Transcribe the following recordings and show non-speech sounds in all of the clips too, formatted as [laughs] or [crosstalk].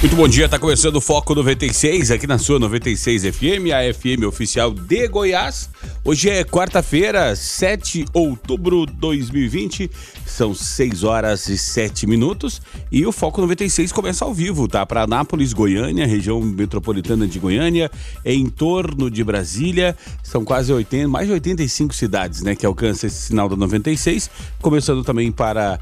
Muito bom dia, tá começando o Foco 96 aqui na sua 96 FM, a FM oficial de Goiás. Hoje é quarta-feira, 7 de outubro de 2020, são 6 horas e 7 minutos e o Foco 96 começa ao vivo, tá? Para Anápolis, Goiânia, região metropolitana de Goiânia, em torno de Brasília, são quase 80, mais de 85 cidades, né, que alcançam esse sinal da 96, começando também para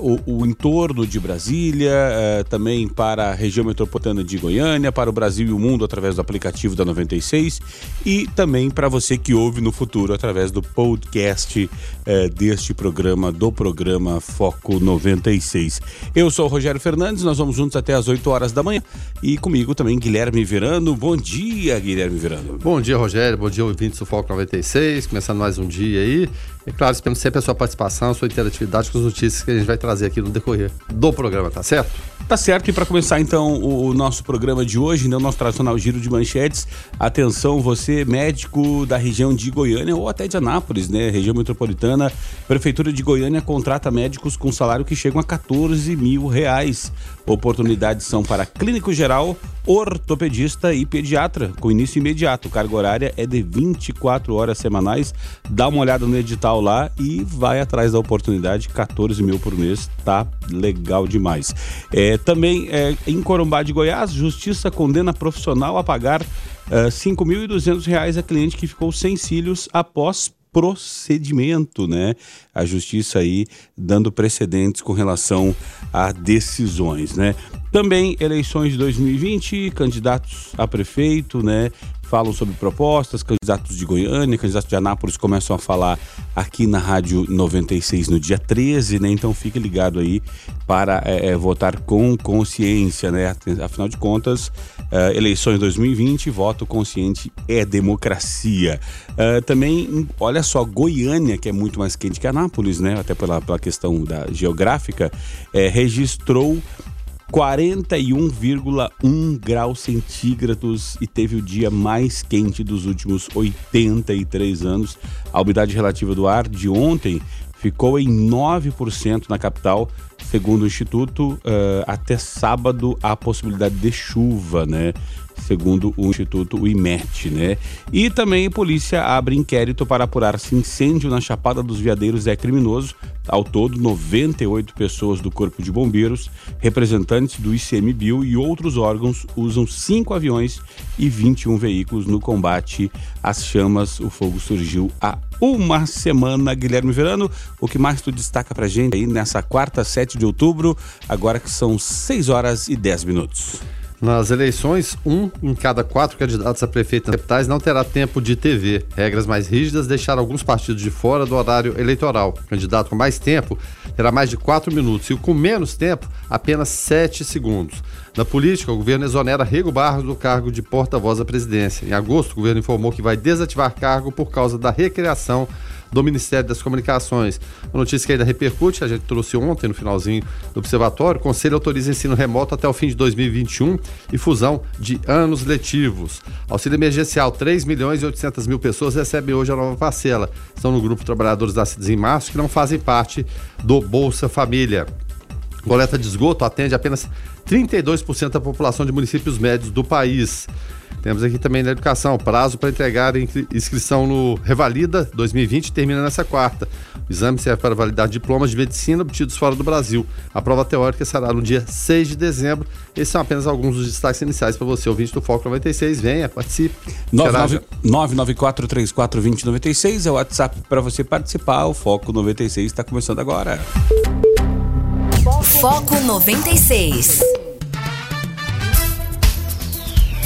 uh, o, o, entorno de Brasília, uh, também para a região metropolitana de Goiânia, para o Brasil e o mundo através do aplicativo da 96 e também para você que ouve no futuro através do podcast uh, deste programa, do programa Foco 96. Eu sou o Rogério Fernandes, nós vamos juntos até as 8 horas da manhã e comigo também Guilherme Verano. Bom dia, Guilherme Verano. Bom dia, Rogério. Bom dia, ouvintes do Foco 96. Começando mais um dia aí. E claro, esperamos sempre a sua participação, a sua interatividade com as notícias que a gente vai trazer aqui no decorrer do programa, tá certo? Tá certo, e para começar então o, o, nosso programa de hoje, né, o nosso tradicional giro de manchetes, atenção, você médico da região de Goiânia ou até de Anápolis, né, região metropolitana, Prefeitura de Goiânia contrata médicos com salário que chegam a 14 mil reais. Oportunidades são para clínico geral, ortopedista e pediatra, com início imediato. Carga horária é de 24 horas semanais. Dá uma olhada no edital lá e vai atrás da oportunidade. 14 mil por mês, tá legal demais. É, também é, em Corumbá de Goiás, Justiça condena profissional a pagar uh, R$ 5.200 a cliente que ficou sem cílios após procedimento, né? A justiça aí dando precedentes com relação a decisões, né? Também eleições de 2020, candidatos a prefeito, né? Falam sobre propostas, candidatos de Goiânia, candidatos de Anápolis começam a falar aqui na Rádio 96 no dia 13, né? Então fique ligado aí para é, votar com consciência, né? Afinal de contas, uh, eleições 2020, voto consciente é democracia. Uh, também, olha só, Goiânia, que é muito mais quente que Anápolis, né? Até pela, pela questão da geográfica, é, registrou 41,1 graus centígrados e teve o dia mais quente dos últimos 83 anos. A umidade relativa do ar de ontem ficou em 9% na capital, segundo o Instituto. Uh, até sábado há possibilidade de chuva, né? segundo o Instituto o IMET, né? E também a polícia abre inquérito para apurar se incêndio na Chapada dos Veadeiros é criminoso. Ao todo, 98 pessoas do Corpo de Bombeiros, representantes do ICMBio e outros órgãos usam cinco aviões e 21 veículos no combate às chamas. O fogo surgiu há uma semana. Guilherme Verano, o que mais tu destaca pra gente aí nessa quarta, 7 de outubro, agora que são 6 horas e 10 minutos? Nas eleições, um em cada quatro candidatos a prefeito capitais não terá tempo de TV. Regras mais rígidas deixaram alguns partidos de fora do horário eleitoral. O candidato com mais tempo terá mais de quatro minutos e o com menos tempo, apenas sete segundos. Na política, o governo exonera Rego Barros do cargo de porta-voz da presidência. Em agosto, o governo informou que vai desativar cargo por causa da recriação do Ministério das Comunicações. Uma notícia que ainda repercute, a gente trouxe ontem no finalzinho do Observatório, o Conselho autoriza ensino remoto até o fim de 2021 e fusão de anos letivos. Auxílio emergencial, 3 milhões e 800 mil pessoas recebem hoje a nova parcela. Estão no grupo Trabalhadores Nascidos em Março, que não fazem parte do Bolsa Família. Coleta de esgoto atende apenas 32% da população de municípios médios do país. Temos aqui também na educação, prazo para entregar inscrição no Revalida 2020 termina nessa quarta. O exame serve para validar diplomas de medicina obtidos fora do Brasil. A prova teórica será no dia 6 de dezembro. Esses são apenas alguns dos destaques iniciais para você, ouvinte do Foco 96. Venha, participe. 994342096 é o WhatsApp para você participar. O Foco 96 está começando agora. Foco 96.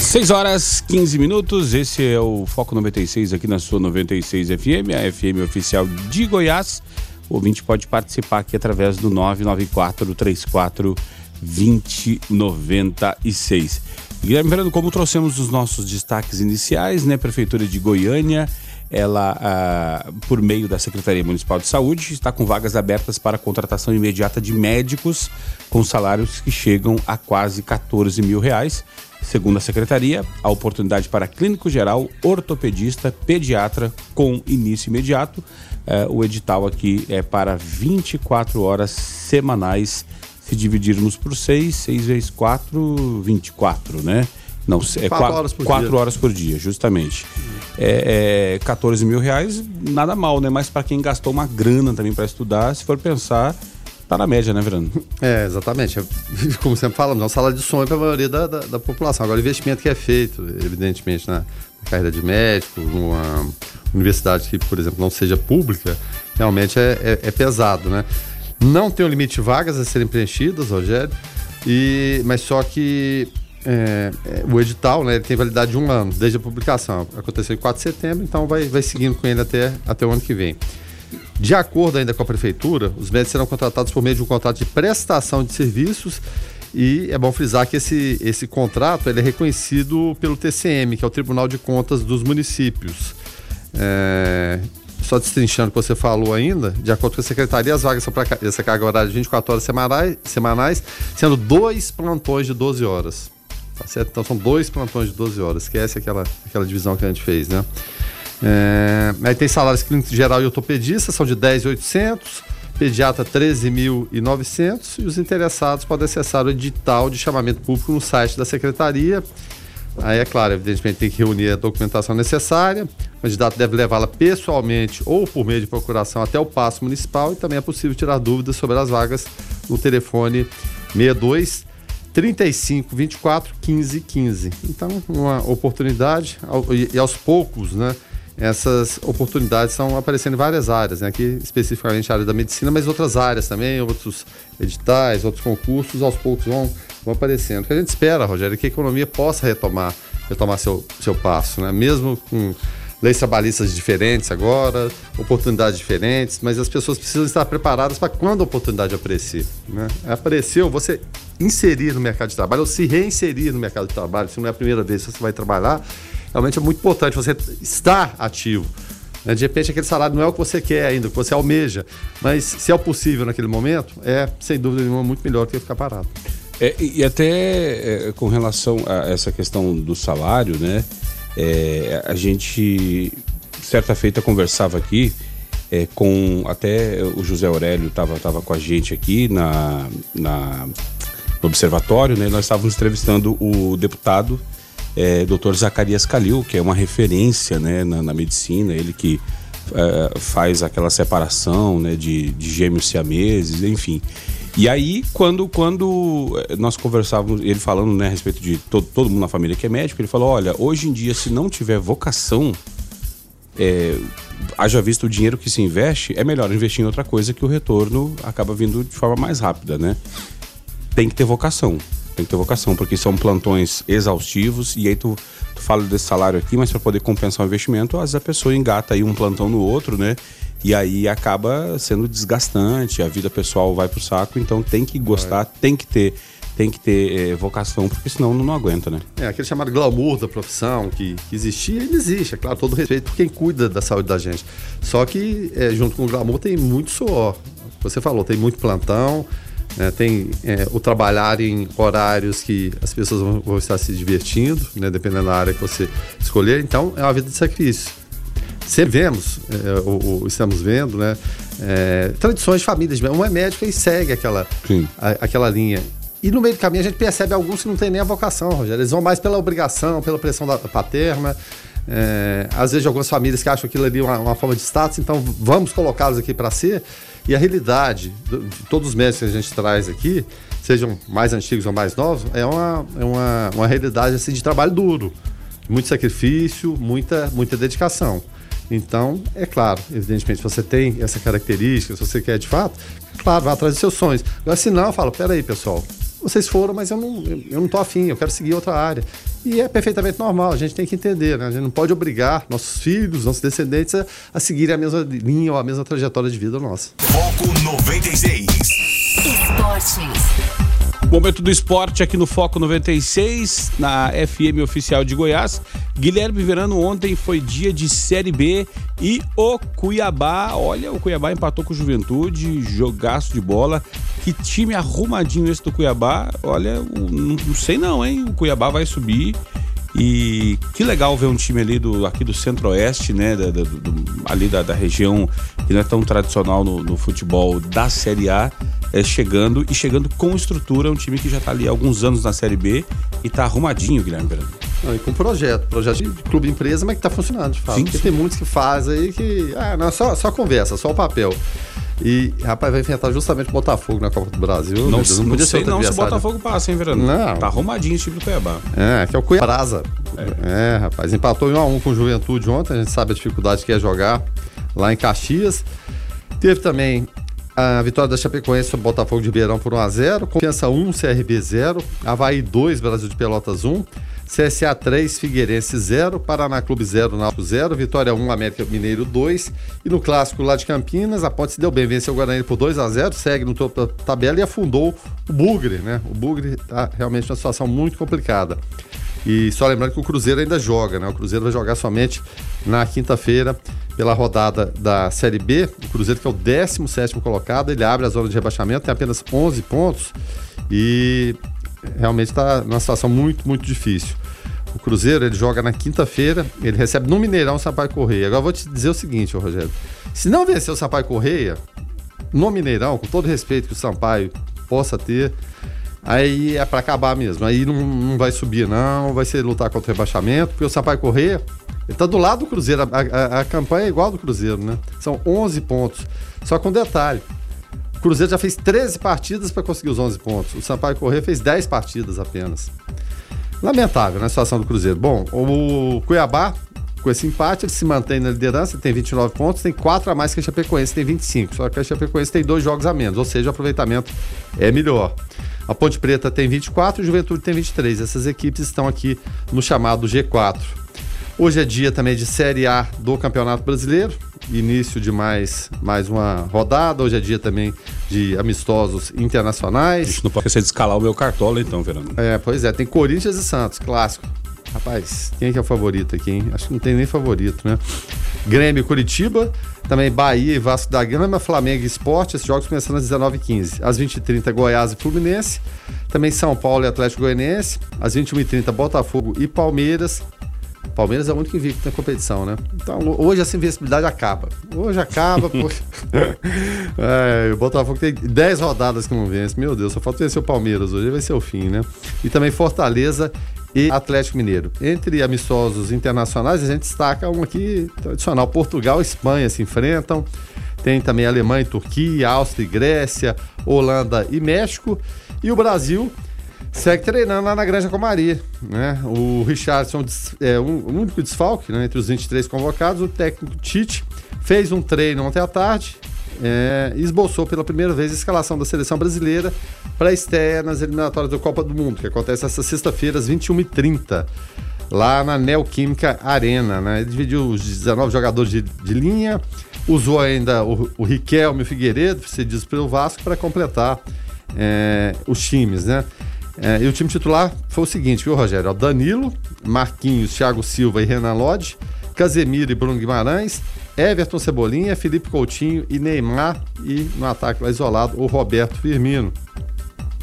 6 horas 15 minutos, esse é o Foco 96 aqui na sua 96 FM, a FM oficial de Goiás. O ouvinte pode participar aqui através do 994 34 2096. Guilherme Verano, como trouxemos os nossos destaques iniciais, né? Prefeitura de Goiânia ela, ah, por meio da Secretaria Municipal de Saúde, está com vagas abertas para contratação imediata de médicos com salários que chegam a quase 14 mil reais. Segundo a secretaria, a oportunidade para clínico geral, ortopedista, pediatra com início imediato. Eh, o edital aqui é para 24 horas semanais. Se dividirmos por 6, 6 vezes 4, 24, né? Não, é 4 horas por quatro dia. horas por dia, justamente. É, é 14 mil reais, nada mal, né? Mas para quem gastou uma grana também para estudar, se for pensar, tá na média, né, Verano? É, exatamente. [laughs] Como sempre falamos, é um salário de sonho para a maioria da, da, da, população. Agora, o investimento que é feito, evidentemente, na carreira de médico, numa universidade que, por exemplo, não seja pública, realmente é, é, é pesado, né? Não tem um limite de vagas a serem preenchidas, Rogério, e, mas só que é, é, o edital, né, tem validade de um ano, desde a publicação. Aconteceu em 4 de setembro, então vai, vai seguindo com ele até, até o ano que vem. De acordo ainda com a prefeitura, os médicos serão contratados por meio de um contrato de prestação de serviços e é bom frisar que esse, esse contrato é reconhecido pelo TCM, que é o Tribunal de Contas dos Municípios. É, só destrinchando o que você falou ainda, de acordo com a secretaria, as vagas são para essa carga horária de 24 horas semanais, semanais, sendo dois plantões de 12 horas. Tá certo? Então são dois plantões de 12 horas. Esquece aquela, aquela divisão que a gente fez, né? É, aí tem salários clínicos geral e ortopedista, são de 10,800, pediatra 13.900 e os interessados podem acessar o edital de chamamento público no site da secretaria. Aí é claro, evidentemente tem que reunir a documentação necessária. O candidato deve levá-la pessoalmente ou por meio de procuração até o passo municipal e também é possível tirar dúvidas sobre as vagas no telefone 62 35 24 15 15. Então, uma oportunidade e aos poucos, né? Essas oportunidades estão aparecendo em várias áreas, né? aqui especificamente a área da medicina, mas outras áreas também, outros editais, outros concursos, aos poucos vão, vão aparecendo. O que a gente espera, Rogério, é que a economia possa retomar, retomar seu, seu passo, né? mesmo com leis trabalhistas diferentes agora, oportunidades diferentes, mas as pessoas precisam estar preparadas para quando a oportunidade aparecer. Né? Apareceu, você inserir no mercado de trabalho ou se reinserir no mercado de trabalho, se não é a primeira vez que você vai trabalhar, realmente é muito importante você estar ativo. Né? De repente, aquele salário não é o que você quer ainda, o que você almeja, mas se é o possível naquele momento, é, sem dúvida nenhuma, muito melhor do que ficar parado. É, e até é, com relação a essa questão do salário, né? É, a gente, certa feita, conversava aqui é, com até o José Aurélio estava tava com a gente aqui na, na no observatório, né? Nós estávamos entrevistando o deputado é, Dr. Zacarias Calil, que é uma referência né, na, na medicina, ele que é, faz aquela separação né, de, de gêmeos siameses, enfim. E aí, quando, quando é, nós conversávamos, ele falando né, a respeito de todo, todo mundo na família que é médico, ele falou: olha, hoje em dia, se não tiver vocação, é, haja visto o dinheiro que se investe, é melhor investir em outra coisa que o retorno acaba vindo de forma mais rápida, né? Tem que ter vocação tem que ter vocação, porque são plantões exaustivos e aí tu, tu fala desse salário aqui, mas para poder compensar o investimento, às vezes a pessoa engata aí um plantão no outro, né? E aí acaba sendo desgastante, a vida pessoal vai pro saco, então tem que gostar, tem que ter tem que ter é, vocação, porque senão não, não, aguenta, né? É, aquele chamado glamour da profissão que, que existia, ele existe, é claro, todo respeito por quem cuida da saúde da gente. Só que, é, junto com o glamour, tem muito suor. Você falou, tem muito plantão, né? Tem é, o trabalhar em horários que as pessoas vão, vão estar se divertindo, né? dependendo da área que você escolher. Então, é uma vida de sacrifício. Sempre vemos, é, ou, ou, estamos vendo, né? É, tradições de famílias. Um é médico e segue aquela, a, aquela linha. E no meio do caminho a gente percebe alguns que não têm nem a vocação, Rogério. Eles vão mais pela obrigação, pela pressão da paterna. É, às vezes, algumas famílias que acham aquilo ali uma, uma forma de status, então vamos colocá-los aqui para ser. E a realidade de todos os médicos que a gente traz aqui, sejam mais antigos ou mais novos, é uma, é uma, uma realidade assim, de trabalho duro, muito sacrifício, muita, muita dedicação. Então, é claro, evidentemente, se você tem essa característica, se você quer de fato, claro, vá atrás dos seus sonhos. Agora, se não, eu falo, peraí, pessoal, vocês foram, mas eu não, eu não tô afim, eu quero seguir outra área. E é perfeitamente normal, a gente tem que entender, né? A gente não pode obrigar nossos filhos, nossos descendentes a, a seguirem a mesma linha ou a mesma trajetória de vida nossa. Foco 96. Esportes. Momento do esporte aqui no Foco 96, na FM oficial de Goiás. Guilherme Verano, ontem foi dia de Série B e o Cuiabá, olha, o Cuiabá empatou com o Juventude, jogaço de bola. Que time arrumadinho esse do Cuiabá. Olha, não, sei não, hein? O Cuiabá vai subir. E que legal ver um time ali do, aqui do centro-oeste, né? Da, do, ali da, da, região que não é tão tradicional no, no futebol da Série A, é, chegando e chegando com estrutura. Um time que já está ali há alguns anos na Série B e está arrumadinho, Guilherme Verano. Não, e com projeto, projeto de clube empresa, mas que está funcionando, de fato. Sim, Porque sim. tem muitos que fazem aí que. Ah, não, só, só conversa, só o papel. E, rapaz, vai enfrentar justamente o Botafogo na Copa do Brasil. Não, Deus, não, não podia sei não se o Botafogo passa, hein, Verano? Não. Tá arrumadinho esse time do Cuiabá. É, que é o Cuiabá. É. é, rapaz. Empatou em 1x1 com o Juventude ontem. A gente sabe a dificuldade que é jogar lá em Caxias. Teve também a vitória da Chapecoense sobre o Botafogo de Ribeirão por 1x0. Confiança 1, CRB 0. Havaí 2, Brasil de Pelotas 1. CSA 3, Figueirense 0, Paraná Clube 0, Náutico 0, Vitória 1, América Mineiro 2. E no clássico lá de Campinas, a Ponte se deu bem, venceu o Guarani por 2 a 0, segue no topo da tabela e afundou o Bugre, né? O Bugre está realmente numa situação muito complicada. E só lembrando que o Cruzeiro ainda joga, né? O Cruzeiro vai jogar somente na quinta-feira pela rodada da Série B. O Cruzeiro, que é o 17 colocado, ele abre a zona de rebaixamento, tem apenas 11 pontos e realmente está numa situação muito, muito difícil. O Cruzeiro ele joga na quinta-feira, ele recebe no Mineirão o Sampaio Correia. Agora eu vou te dizer o seguinte, Rogério: se não vencer o Sampaio Correia, no Mineirão, com todo respeito que o Sampaio possa ter, aí é para acabar mesmo. Aí não, não vai subir, não, vai ser lutar contra o rebaixamento, porque o Sampaio Correia ele tá do lado do Cruzeiro. A, a, a campanha é igual do Cruzeiro, né? São 11 pontos. Só com detalhe: o Cruzeiro já fez 13 partidas para conseguir os 11 pontos. O Sampaio Corrêa fez 10 partidas apenas. Lamentável, né, situação do Cruzeiro. Bom, o Cuiabá, com esse empate, ele se mantém na liderança, tem 29 pontos, tem 4 a mais que a Chapecoense, tem 25. Só que a Chapecoense tem dois jogos a menos, ou seja, o aproveitamento é melhor. A Ponte Preta tem 24 e o Juventude tem 23. Essas equipes estão aqui no chamado G4. Hoje é dia também de Série A do Campeonato Brasileiro, início de mais, mais uma rodada. Hoje é dia também de amistosos internacionais. A gente não pode esquecer de escalar o meu cartola, então, Fernando. É, pois é, tem Corinthians e Santos, clássico. Rapaz, quem é que é o favorito aqui, hein? Acho que não tem nem favorito, né? Grêmio e Curitiba, também Bahia e Vasco da Gama, Flamengo e Esporte, esses jogos começando às 19h15. Às 20h30, Goiás e Fluminense, também São Paulo e Atlético Goianiense, às 21h30, Botafogo e Palmeiras, Palmeiras é o único invicto na competição, né? Então hoje essa invencibilidade acaba. Hoje acaba, [laughs] porque. é, o Botafogo tem 10 rodadas que não vence. Meu Deus, só falta vencer o Palmeiras hoje, vai ser o fim, né? E também Fortaleza e Atlético Mineiro. Entre amistosos internacionais, a gente destaca um aqui tradicional: Portugal e Espanha se enfrentam. Tem também Alemanha e Turquia, Áustria e Grécia, Holanda e México. E o Brasil segue treinando lá na Granja Comari. Né? O Richardson é um, único desfalque né? entre os 23 convocados. O técnico Tite fez um treino ontem à tarde é, esboçou pela primeira vez a escalação da seleção brasileira para a estreia nas eliminatórias da Copa do Mundo, que acontece essa sexta-feira, às 21h30, lá na Neoquímica Arena. Né? Ele dividiu os 19 jogadores de, de linha, usou ainda o, o Riquelme Figueiredo, cedidos pelo Vasco, para completar é, os times. Né? É, e o time titular foi o seguinte, viu, Rogério? Danilo, Marquinhos, Thiago Silva e Renan Lodge, Casemiro e Bruno Guimarães, Everton Cebolinha, Felipe Coutinho e Neymar. E no ataque lá isolado, o Roberto Firmino.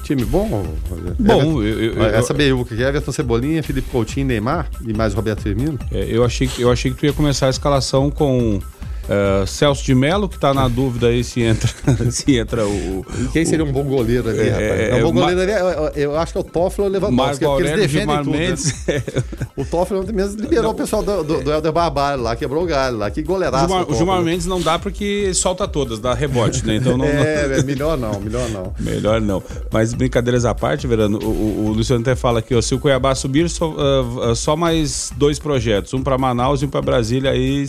Time bom, Rogério? Bom, Everton, eu, eu, essa BU que é Everton Cebolinha, Felipe Coutinho, Neymar e mais Roberto Firmino? É, eu, achei, eu achei que tu ia começar a escalação com Uh, Celso de Melo, que está na dúvida aí se entra, [laughs] se entra o. E quem seria um bom goleiro ali, é, rapaz? É, é um bom goleiro ali, eu, eu, acho que é o Toffolo Lewandowski, porque eles defendem tudo. Né? [laughs] o Toffolo mesmo liberou não, o pessoal do, do, do Helder Barbalho lá, quebrou o galho lá, que goleiraço. O Gilmar, Mendes não dá porque solta todas, dá rebote, né? Então não, [laughs] é, é, melhor não, melhor não. melhor não. Mas brincadeiras à parte, Verano, o, o, o Luciano até fala aqui, ó, se o Cuiabá subir, só, uh, só mais dois projetos, um para Manaus e um para Brasília, aí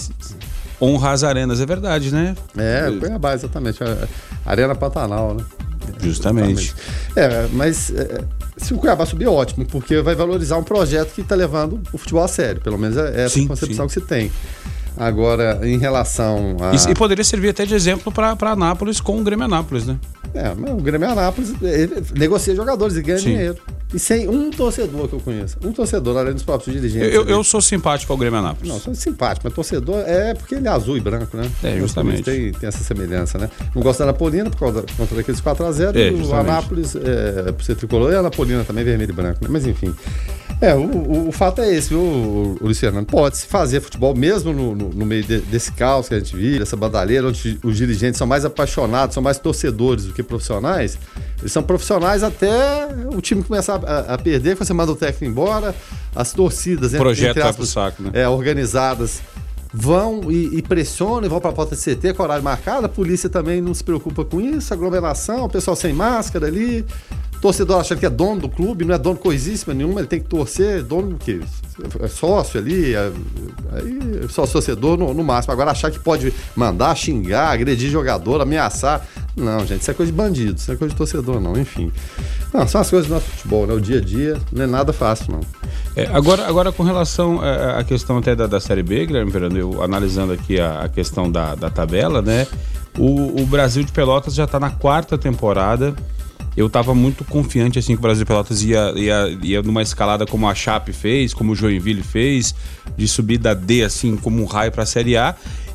honra as arenas, é verdade, né? É, Cuiabá, exatamente. Arena Pantanal, né? Justamente. É, mas é, se o Cuiabá subir, ótimo, porque vai valorizar um projeto que está levando o futebol a sério. Pelo menos é essa sim, concepção sim. que se tem. Agora, em relação a. E, e poderia servir até de exemplo para Anápolis com o Grêmio Anápolis, né? É, mas o Grêmio Anápolis negocia jogadores e ganha Sim. dinheiro. E sem um torcedor que eu conheço. Um torcedor, além dos próprios dirigentes. Eu, eu sou simpático ao Grêmio Anápolis. Não, sou simpático, mas torcedor é porque ele é azul e branco, né? É, justamente. Tem, tem essa semelhança, né? Não gosto da Napolina por causa contra daqueles 4x0. É, e o. Anápolis, é, por ser tricolor, e a Napolina também vermelho e branco, né? Mas enfim. É, o, o- o fato é esse, viu, Luciano? Pode-se fazer futebol mesmo no, no- no meio de- desse caos que a gente vive, essa bandalheira, onde os dirigentes são mais apaixonados, são mais torcedores do que profissionais. Eles são profissionais até o time começar a, a perder, você manda o técnico embora, as torcidas, Projeto entre aspas, pro saco, né? é, organizadas vão e, e pressionam e vão para a porta de CT com horário marcado. A polícia também não se preocupa com isso. Aglomeração, o pessoal sem máscara ali. Torcedor achando que é dono do clube, não é dono coisíssima nenhuma, ele tem que torcer, dono do quê? É sócio ali, é, aí só torcedor no, no máximo. Agora achar que pode mandar, xingar, agredir jogador, ameaçar. Não, gente, isso é coisa de bandido, isso é coisa de torcedor, não, enfim. Não, são as coisas do nosso futebol, né? O dia a dia não é nada fácil, não. É, agora, agora, com relação é, à questão até da, da Série B, Guilherme Verano, eu analisando aqui a, a questão da, da tabela, né? O, o Brasil de Pelotas já está na quarta temporada. Eu estava muito confiante assim que o Brasil de Pelotas ia, ia, ia numa escalada como a Chape fez, como o Joinville fez, de subir da D assim como um raio para a Série A.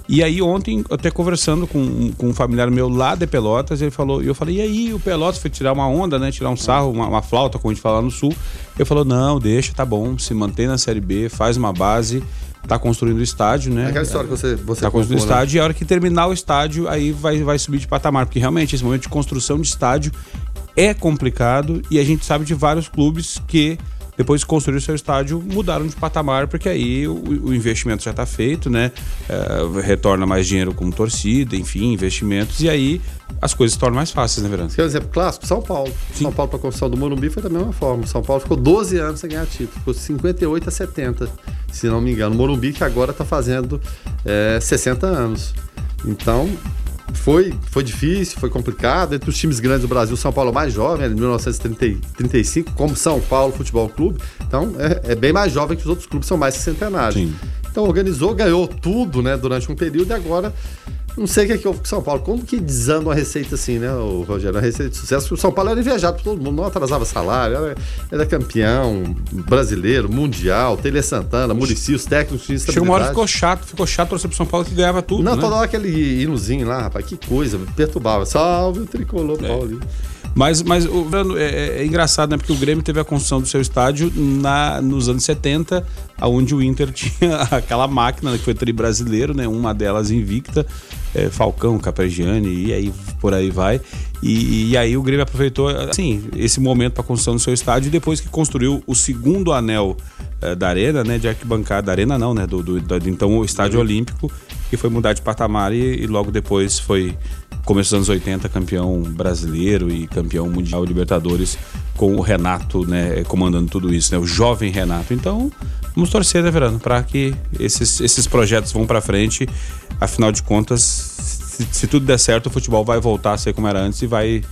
E aí ontem, até conversando com, com um familiar meu lá de Pelotas, ele falou, e eu falei, e aí o Pelotas foi tirar uma onda, né? Tirar um sarro, uma, uma flauta, como a gente fala lá no sul. Ele falou, não, deixa, tá bom, se mantém na Série B, faz uma base, tá construindo o estádio, né? Aquela história que você, você Tá construindo o né? estádio e a hora que terminar o estádio, aí vai, vai subir de patamar. Porque realmente esse momento de construção de estádio é complicado e a gente sabe de vários clubes que, depois de construir o seu estádio, mudaram de patamar, porque aí o, o investimento já está feito, né? É, retorna mais dinheiro como torcida, enfim, investimentos, e aí as coisas se tornam mais fáceis, né, Verano? Quer um exemplo clássico? São Paulo. São Paulo para a construção do Morumbi foi da mesma forma. São Paulo ficou 12 anos sem ganhar título. Ficou 58 a 70, se não me engano. O Morumbi que agora está fazendo é, 60 anos. Então, foi, foi difícil, foi complicado. Entre os times grandes do Brasil, São Paulo é mais jovem, é de 1935, como São Paulo Futebol Clube. Então, é, é bem mais jovem que os outros clubes, são mais centenários. Sim. Então, organizou, ganhou tudo né, durante um período e agora não sei o que é que houve com São Paulo. Como que desanda uma receita assim, né, o Rogério? Uma receita de sucesso. O São Paulo era invejado por todo mundo, não atrasava salário, era, era campeão brasileiro, mundial, Tele Santana, Murici, os técnicos tinham Chegou uma hora que ficou chato, ficou chato torcer pro São Paulo que ganhava tudo. Não, né? toda hora aquele hinozinho lá, rapaz, que coisa, perturbava. Salve o tricolor Paulo. Mas, mas o, é, é- é engraçado, né? Porque o Grêmio teve a construção do seu estádio na, nos anos 70, onde o Inter [laughs] tinha aquela máquina né, que foi tri brasileiro, né? Uma delas invicta, é, Falcão, Caprigiani, e aí por aí vai. E, e aí o Grêmio aproveitou, assim, esse momento para a construção do seu estádio e depois que construiu o segundo anel eh, da arena, né? De arquibancada, da arena não, né? Do, do, do- então o estádio olímpico, que foi mudar de patamar e, e logo depois foi começo dos anos 80, campeão brasileiro e campeão mundial Libertadores com o Renato, né, comandando tudo isso, né, o jovem Renato. Então, vamos torcer, né, Verano, para que esses, esses projetos vão para frente. Afinal de contas, se, se tudo der certo, o futebol vai voltar a ser como era antes e vai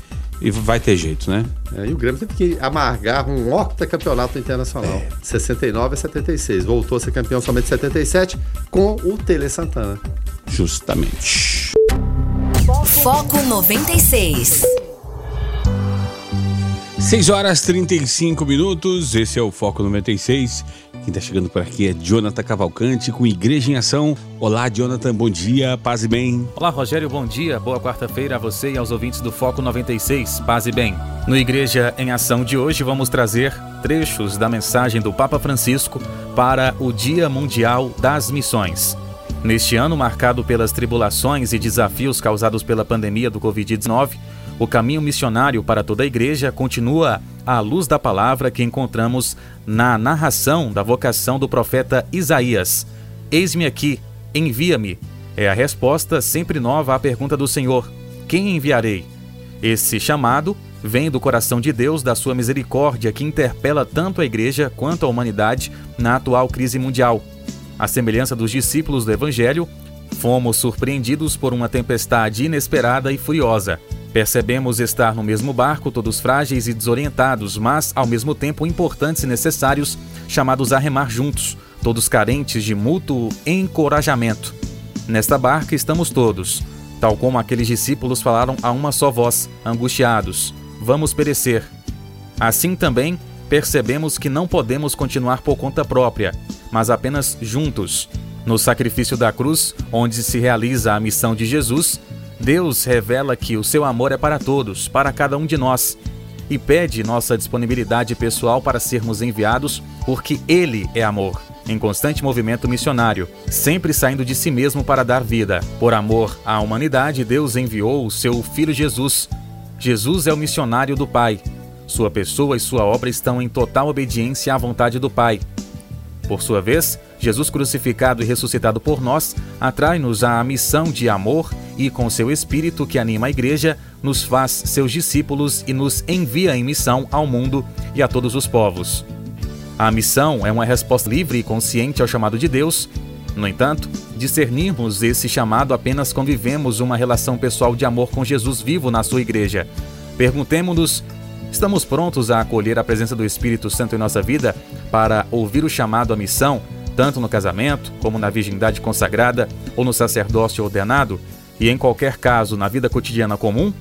e vai ter jeito, né? É, e o Grêmio teve que amargar um octacampeonato internacional. De 69 a 76. Voltou a ser campeão somente em 77 com o Tele Santana. Justamente. Foco 96. 6 horas 35 minutos, esse é o Foco 96. Quem tá chegando por aqui é Jonathan Cavalcante com Igreja em Ação. Olá, Jonathan, bom dia, paz e bem. Olá, Rogério, bom dia. Boa quarta-feira a você e aos ouvintes do Foco 96. Paz e bem. No Igreja em Ação de hoje, vamos trazer trechos da mensagem do Papa Francisco para o Dia Mundial das Missões. Neste ano, marcado pelas tribulações e desafios causados pela pandemia do Covid-19, o caminho missionário para toda a igreja continua à luz da palavra que encontramos na narração da vocação do profeta Isaías. Eis-me aqui, envia-me. É a resposta sempre nova à pergunta do Senhor: Quem enviarei? Esse chamado vem do coração de Deus, da sua misericórdia, que interpela tanto a igreja quanto a humanidade na atual crise mundial. À semelhança dos discípulos do Evangelho, fomos surpreendidos por uma tempestade inesperada e furiosa. Percebemos estar no mesmo barco, todos frágeis e desorientados, mas ao mesmo tempo importantes e necessários, chamados a remar juntos, todos carentes de mútuo encorajamento. Nesta barca estamos todos, tal como aqueles discípulos falaram a uma só voz, angustiados: Vamos perecer. Assim também percebemos que não podemos continuar por conta própria, mas apenas juntos. No sacrifício da cruz, onde se realiza a missão de Jesus, Deus revela que o seu amor é para todos, para cada um de nós, e pede nossa disponibilidade pessoal para sermos enviados, porque Ele é amor, em constante movimento missionário, sempre saindo de si mesmo para dar vida. Por amor à humanidade, Deus enviou o seu Filho Jesus. Jesus é o missionário do Pai. Sua pessoa e sua obra estão em total obediência à vontade do Pai. Por sua vez, Jesus crucificado e ressuscitado por nós atrai-nos à missão de amor e, com seu Espírito que anima a Igreja, nos faz seus discípulos e nos envia em missão ao mundo e a todos os povos. A missão é uma resposta livre e consciente ao chamado de Deus. No entanto, discernirmos esse chamado apenas quando vivemos uma relação pessoal de amor com Jesus vivo na sua Igreja. Perguntemos-nos Estamos prontos a acolher a presença do Espírito Santo em nossa vida para ouvir o chamado à missão, tanto no casamento, como na virgindade consagrada ou no sacerdócio ordenado, e em qualquer caso na vida cotidiana comum?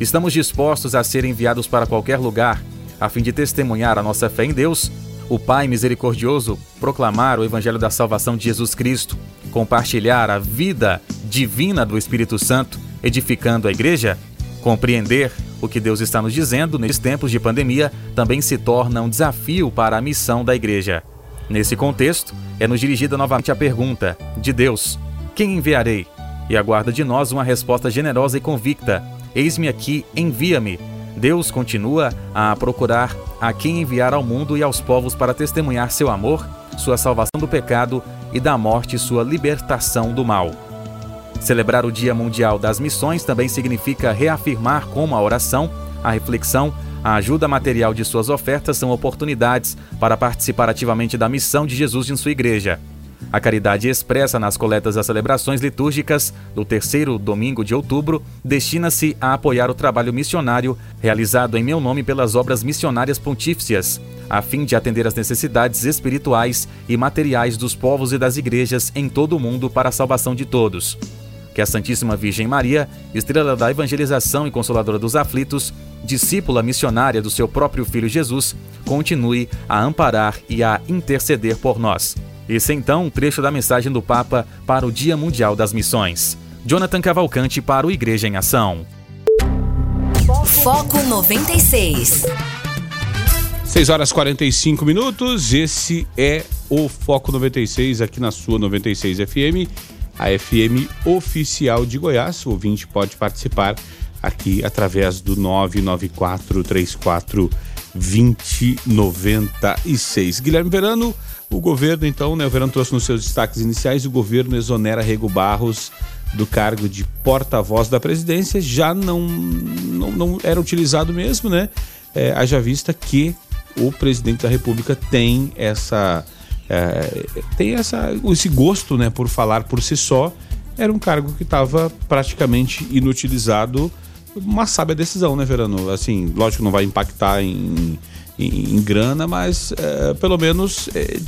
Estamos dispostos a ser enviados para qualquer lugar, a fim de testemunhar a nossa fé em Deus, o Pai misericordioso, proclamar o Evangelho da salvação de Jesus Cristo, compartilhar a vida divina do Espírito Santo, edificando a igreja? Compreender o que Deus está nos dizendo nesses tempos de pandemia também se torna um desafio para a missão da igreja. Nesse contexto, é nos dirigida novamente a pergunta de Deus: Quem enviarei? E aguarda de nós uma resposta generosa e convicta: Eis-me aqui, envia-me. Deus continua a procurar a quem enviar ao mundo e aos povos para testemunhar seu amor, sua salvação do pecado e da morte sua libertação do mal. Celebrar o Dia Mundial das Missões também significa reafirmar como a oração, a reflexão, a ajuda material de suas ofertas são oportunidades para participar ativamente da missão de Jesus em sua igreja. A caridade expressa nas coletas das celebrações litúrgicas do terceiro domingo de outubro destina-se a apoiar o trabalho missionário realizado em meu nome pelas obras missionárias pontífices, a fim de atender às necessidades espirituais e materiais dos povos e das igrejas em todo o mundo para a salvação de todos que a Santíssima Virgem Maria, estrela da evangelização e consoladora dos aflitos, discípula missionária do seu próprio Filho Jesus, continue a amparar e a interceder por nós. Esse é então um trecho da mensagem do Papa para o Dia Mundial das Missões. Jonathan Cavalcante para o Igreja em Ação. Foco 96. 6 horas 45 minutos. Esse é o Foco 96 aqui na sua 96 FM a FM oficial de Goiás. O ouvinte pode participar aqui através do 99434 2096. Guilherme Verano, o governo então, né, o Verano trouxe nos seus destaques iniciais, o governo exonera Rego Barros do cargo de porta-voz da presidência, já não, não, não era utilizado mesmo, né? É, haja vista que o presidente da República tem essa é, tem essa, esse gosto né, por falar por si só. Era um cargo que estava praticamente inutilizado. Uma sábia decisão, né, Verano? Assim, lógico que não vai impactar em, em, em grana, mas é, pelo menos é,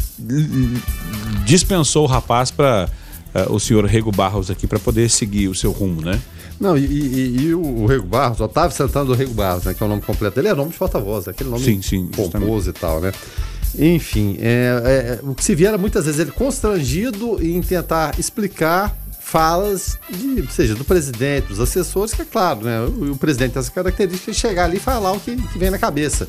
dispensou o rapaz para é, o senhor Rego Barros aqui para poder seguir o seu rumo, né? Não, e, e, e o Rego Barros, Otávio Santana do Rego Barros, né, que é o nome completo dele, é nome de porta-voz, aquele nome sim, sim, pomposo e tal, né? Enfim, é, é, o que se via era muitas vezes ele constrangido em tentar explicar falas, de, seja do presidente, dos assessores, que é claro, né? O, o presidente tem essa característica de chegar ali e falar o que, que vem na cabeça.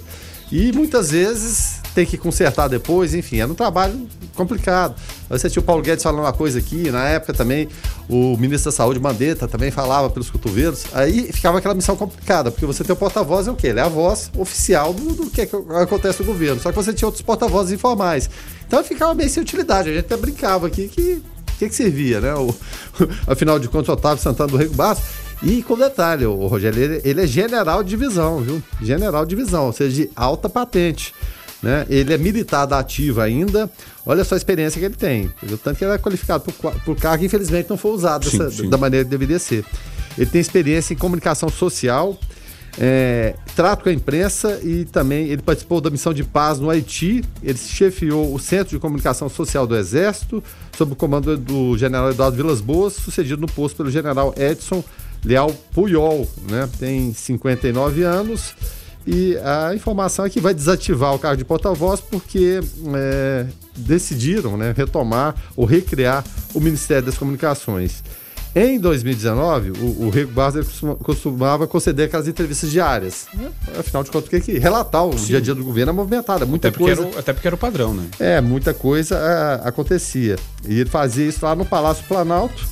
E muitas vezes tem que consertar depois, enfim, era um trabalho complicado. Você tinha o Paulo Guedes falando uma coisa aqui, na época também o ministro da Saúde, Mandetta, também falava pelos cotovelos. Aí ficava aquela missão complicada, porque você tem o porta-voz é o quê? Ele é a voz oficial do, do que, é acontece no governo. Só que você tinha outros porta-vozes informais. Então ficava meio sem utilidade. A gente até brincava aqui que o que, que servia, né? O, [laughs] afinal de contas, o Otávio Santana do Rego Basso e com detalhe, o Rogério, ele, ele é general de divisão, viu? General de divisão, ou seja, de alta patente. Né? Ele é militar da ativa ainda. Olha só a experiência que ele tem. Viu? Tanto que ele é qualificado por, por cargo que infelizmente não foi usado sim, dessa, sim. da maneira que deveria ser. Ele tem experiência em comunicação social, é, trato com a imprensa e também ele participou da missão de paz no Haiti. Ele chefiou o Centro de Comunicação Social do Exército, sob o comando do general Eduardo Vilas Boas, sucedido no posto pelo general Edson Leal Puyol. Né? Tem 59 anos. E a informação é que vai desativar o cargo de porta-voz porque é, decidiram né, retomar ou recriar o Ministério das Comunicações. Em 2019, o, o Rico Barros costumava conceder aquelas entrevistas diárias. Né? Afinal de contas, o que, que relatar o Sim. dia a dia do governo é movimentado, muita até coisa. Era, até porque era o padrão, né? É, muita coisa é, acontecia. E ele fazia isso lá no Palácio Planalto,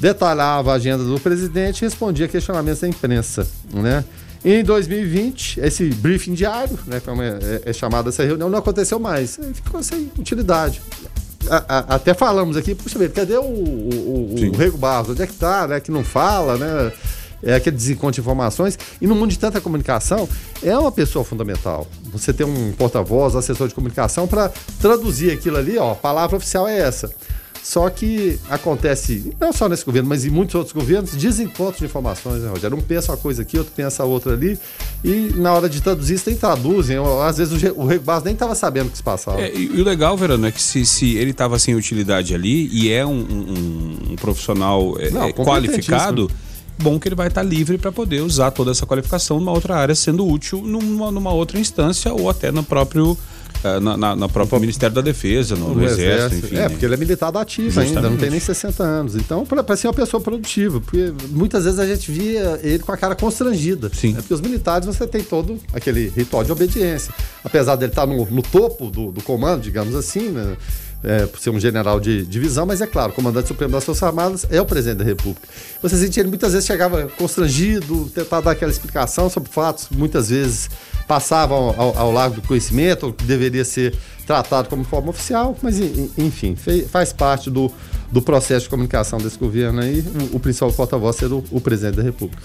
detalhava a agenda do presidente e respondia questionamentos da imprensa, né? Em 2020, esse briefing diário, né, como é, é, é chamada essa reunião, não aconteceu mais. Ficou sem utilidade a, a, até falamos aqui, puxa vida, cadê o, o, o, o Rego Barros? Onde é que tá, né? Que não fala, né? É aquele desencontro de informações. E no mundo de tanta comunicação, é uma pessoa fundamental. Você ter um porta-voz, assessor de comunicação, para traduzir aquilo ali, ó, a palavra oficial é essa. Só que acontece, não só nesse governo, mas em muitos outros governos, desencontros de informações, né, Rogério? Um pensa uma coisa aqui, outro pensa outra ali, e na hora de traduzir, isso nem traduzem. Às vezes o Rego Barros nem estava sabendo o que se passava. É, e, o legal, Verano, é que se, se ele estava sem utilidade ali e é um, um, um profissional é, não, é, qualificado bom que ele vai estar livre para poder usar toda essa qualificação numa outra área, sendo útil numa, numa outra instância ou até no próprio na, na, na própria Ministério da Defesa, no, no, no exército, exército, enfim. É, porque ele é militar ativo ainda, não tem nem 60 anos. Então, para ser uma pessoa produtiva, porque muitas vezes a gente via ele com a cara constrangida. Sim. Né? Porque os militares você tem todo aquele ritual de obediência. Apesar dele estar no, no topo do, do comando, digamos assim, né? É, por ser um general de divisão, mas é claro, comandante supremo das Forças Armadas é o presidente da República. Você sentia ele muitas vezes chegava constrangido, tentava dar aquela explicação sobre fatos, muitas vezes passavam ao, ao largo do conhecimento, que deveria ser tratado como forma oficial, mas enfim, faz parte do, do processo de comunicação desse governo aí, o, o principal porta-voz ser o, o presidente da República.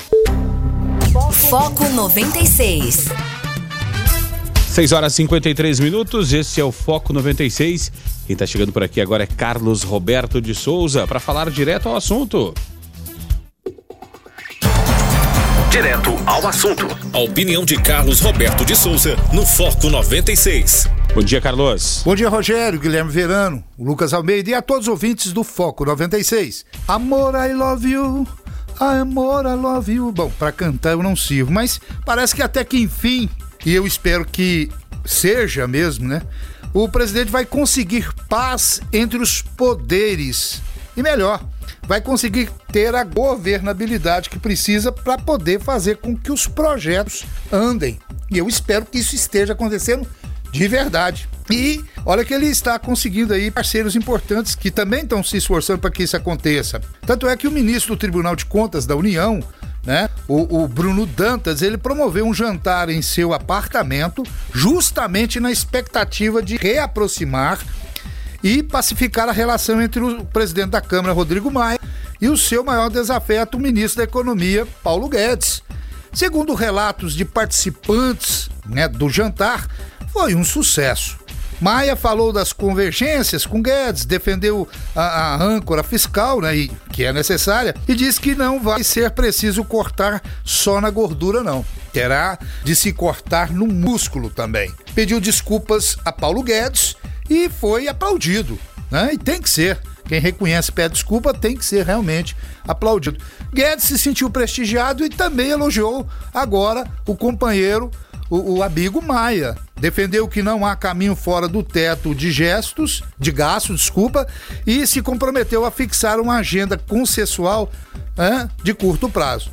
Foco 96. 6 horas e 53 minutos, esse é o Foco 96. Quem está chegando por aqui agora é Carlos Roberto de Souza para falar direto ao assunto. Direto ao assunto. A opinião de Carlos Roberto de Souza no Foco 96. Bom dia, Carlos. Bom dia, Rogério, Guilherme Verano, Lucas Almeida e a todos os ouvintes do Foco 96. Amor, I love you. Amor, I love you. Bom, para cantar eu não sirvo, mas parece que até que enfim, e eu espero que seja mesmo, né? o presidente vai conseguir paz entre os poderes. E melhor, vai conseguir ter a governabilidade que precisa para poder fazer com que os projetos andem. E eu espero que isso esteja acontecendo de verdade. E olha que ele está conseguindo aí parceiros importantes que também estão se esforçando para que isso aconteça. Tanto é que o ministro do Tribunal de Contas da União, né? O, o, Bruno Dantas ele promoveu um jantar em seu apartamento, justamente na expectativa de reaproximar e pacificar a relação entre o presidente da Câmara, Rodrigo Maia, e o seu maior desafeto, o ministro da Economia, Paulo Guedes. Segundo relatos de participantes né, do jantar, foi um sucesso. Maia falou das convergências com Guedes, defendeu a, a âncora fiscal, né, e, que é necessária, e disse que não vai ser preciso cortar só na gordura, não. Terá de se cortar no músculo também. Pediu desculpas a Paulo Guedes e foi aplaudido. Né? E tem que ser. Quem reconhece pede desculpa tem que ser realmente aplaudido. Guedes se sentiu prestigiado e também elogiou agora o companheiro o, o Abigo Maia. Defendeu que não há caminho fora do teto de gestos, de gastos, desculpa, e se comprometeu a fixar uma agenda consensual de curto prazo.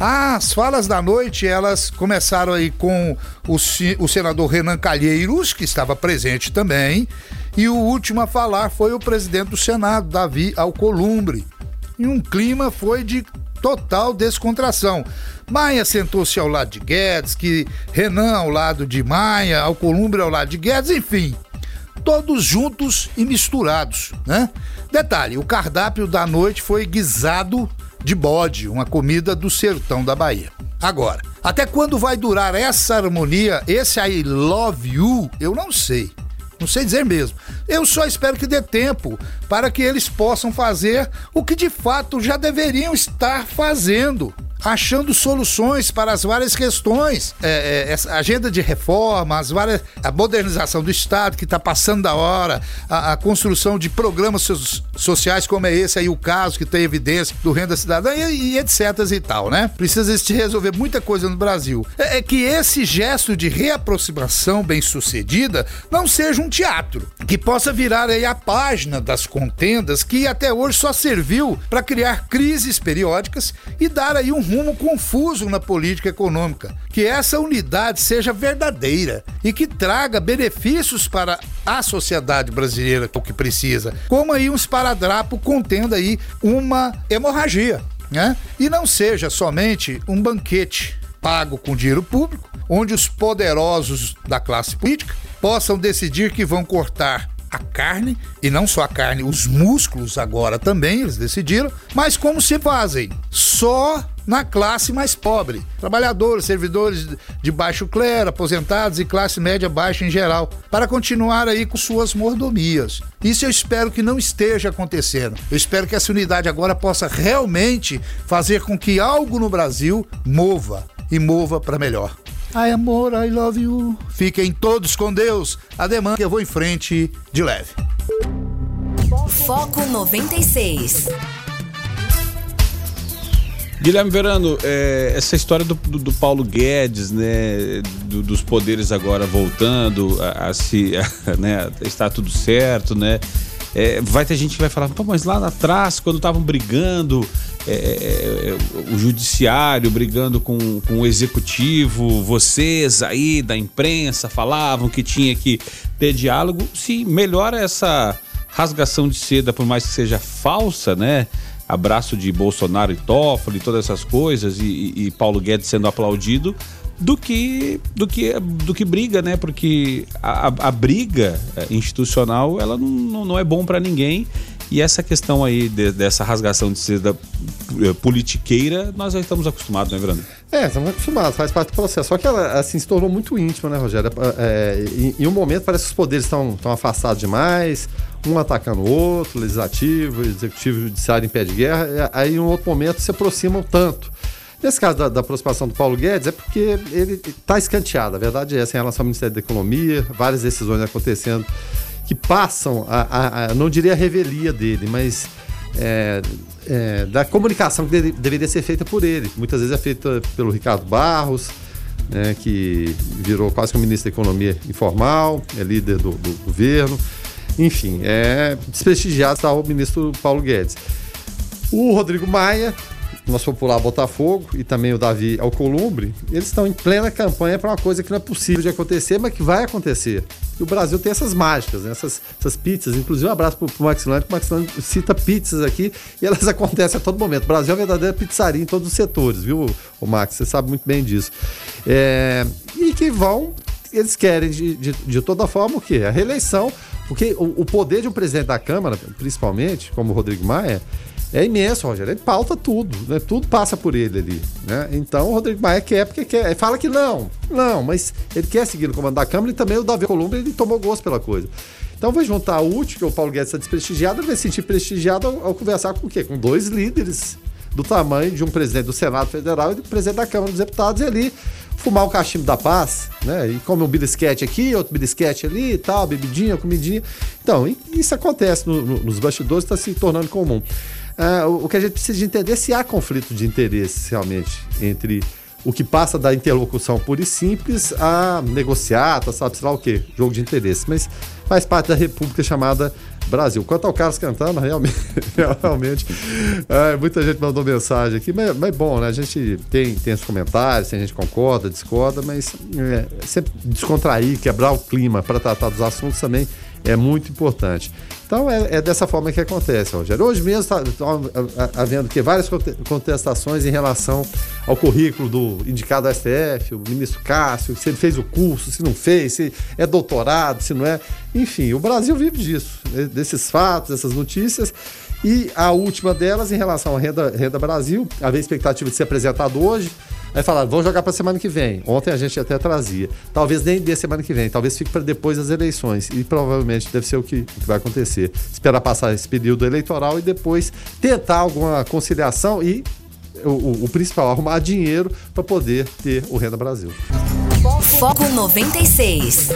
As falas da noite, elas começaram aí com o, o senador Renan Calheiros, que estava presente também, e o último a falar foi o presidente do Senado, Davi Alcolumbre. E um clima foi de total descontração. Maia sentou-se ao lado de Guedes, que Renan ao lado de Maia, Alcolumbre ao lado de Guedes, enfim, todos juntos e misturados, né? Detalhe, o cardápio da noite foi guisado de bode, uma comida do sertão da Bahia. Agora, até quando vai durar essa harmonia, esse I love you, eu não sei. Não sei dizer mesmo. Eu só espero que dê tempo para que eles possam fazer o que de fato já deveriam estar fazendo. Achando soluções para as várias questões. É, é, essa agenda de reforma, as várias, a modernização do Estado que está passando da hora, a, a construção de programas so, sociais como é esse aí, o caso que tem evidência do Renda Cidadã e, e etc e tal, né? Precisa se resolver muita coisa no Brasil. É, é que esse gesto de reaproximação bem sucedida não seja um teatro, que possa virar aí a página das contendas que até hoje só serviu para criar crises periódicas e dar aí um rumo confuso na política econômica. Que essa unidade seja verdadeira e que traga benefícios para a sociedade brasileira, o que precisa. Como aí um esparadrapo contendo aí uma hemorragia, né? E não seja somente um banquete pago com dinheiro público, onde os poderosos da classe política possam decidir que vão cortar a carne, e não só a carne, os músculos agora também, eles decidiram, mas como se fazem? Só na classe mais pobre. Trabalhadores, servidores de baixo clero, aposentados e classe média baixa em geral, para continuar aí com suas mordomias. Isso eu espero que não esteja acontecendo. Eu espero que essa unidade agora possa realmente fazer com que algo no Brasil mova e mova para melhor. Ai amor, I love you. Fiquem todos com Deus. Ademã que eu vou em frente de leve. Foco 96. Guilherme Verano, é, essa história do, do, do, Paulo Guedes, né, do, dos poderes agora voltando a, a se, [laughs] a, né, está tudo certo, né? É, vai ter gente que vai falar, mas lá atrás, quando estavam brigando, é, é, o judiciário brigando com, com o executivo, vocês aí da imprensa falavam que tinha que ter diálogo. Se melhora essa rasgação de seda, por mais que seja falsa, né? Abraço de Bolsonaro e Toffoli, todas essas coisas, e, e Paulo Guedes sendo aplaudido, do que do que do que briga, né? Porque a, a briga é, institucional ela não, não é bom para ninguém e essa questão aí de, dessa rasgação de seda eh, politiqueira, nós já estamos acostumados, né, Brando? É, estamos acostumados, faz parte do processo. Só que ela assim, se tornou muito íntima, né, Rogério? É, em, em, um momento parece que os poderes estão afastados demais, um atacando o outro, legislativo, executivo, judiciário em pé de guerra. Aí em um outro momento se aproximam tanto. Nesse caso da, da, aproximação do Paulo Guedes, é porque ele está escanteado. A verdade é essa em relação ao Ministério da Economia, várias decisões acontecendo que passam, a, a, a não diria a revelia dele, mas é, é, da comunicação que deve, deveria ser feita por ele. Muitas vezes é feita pelo Ricardo Barros, né, que virou quase que um ministro da Economia informal, é líder do, do governo. Enfim, é desprestigiado está o ministro Paulo Guedes. O Rodrigo Maia, nosso popular Botafogo, e também o Davi Alcolumbre, eles estão em plena campanha para uma coisa que não é possível de acontecer, mas que vai acontecer. E o Brasil tem essas mágicas, né? essas, essas pizzas. Inclusive, um abraço pro, pro Maxilano, que o Maxilano cita pizzas aqui e elas [laughs] acontecem a todo momento. O Brasil é uma verdadeira pizzaria em todos os setores, viu, o Max? Você sabe muito bem disso. É, e que vão, eles querem de, de, de toda forma o quê? A reeleição. Porque o, o poder de um presidente da Câmara, principalmente, como o Rodrigo Maia, é imenso, Rogério. Ele pauta tudo, né? Tudo passa por ele ali, né? Então o Rodrigo Maia quer porque quer. Ele fala que não, não, mas ele quer seguir no comando da Câmara e também o Davi Columbre ele tomou gosto pela coisa. Então vai juntar o útil, que o Paulo Guedes está desprestigiado, vai se sentir prestigiado ao, ao, conversar com o quê? Com dois líderes do tamanho de um presidente do Senado Federal e do presidente da Câmara dos Deputados e ali fumar o cachimbo da paz, né? E comer um bilisquete aqui, outro bilisquete ali e tal, bebidinha, comidinha. Então, isso acontece no, no, nos bastidores, está se tornando comum. Uh, o que a gente precisa de entender é se há conflito de interesse realmente entre o que passa da interlocução pura e simples a negociar, tá, sabe, sei lá o quê, jogo de interesse. Mas faz parte da república chamada Brasil. Quanto ao Carlos cantando, realmente, [laughs] realmente é, muita gente mandou mensagem aqui, mas, mas, bom, né? A gente tem, tem os comentários, tem gente concorda, discorda, mas é, sempre descontrair, quebrar o clima para tratar dos assuntos também é muito importante. Então é, é, dessa forma que acontece, Rogério. Hoje mesmo está tá havendo que várias contestações em relação ao currículo do indicado ao STF, o ministro Cássio, se ele fez o curso, se não fez, se é doutorado, se não é. Enfim, o Brasil vive disso, né, desses fatos, dessas notícias. E a última delas, em relação à Renda, Renda Brasil, havia expectativa de ser apresentado hoje. Aí falaram, vamos jogar para semana que vem. Ontem a gente até trazia. Talvez nem dê semana que vem, talvez fique para depois das eleições. E provavelmente deve ser o que, o que vai acontecer. Esperar passar esse período eleitoral e depois tentar alguma conciliação e o, o principal, arrumar dinheiro para poder ter o Renda Brasil. Foco 96.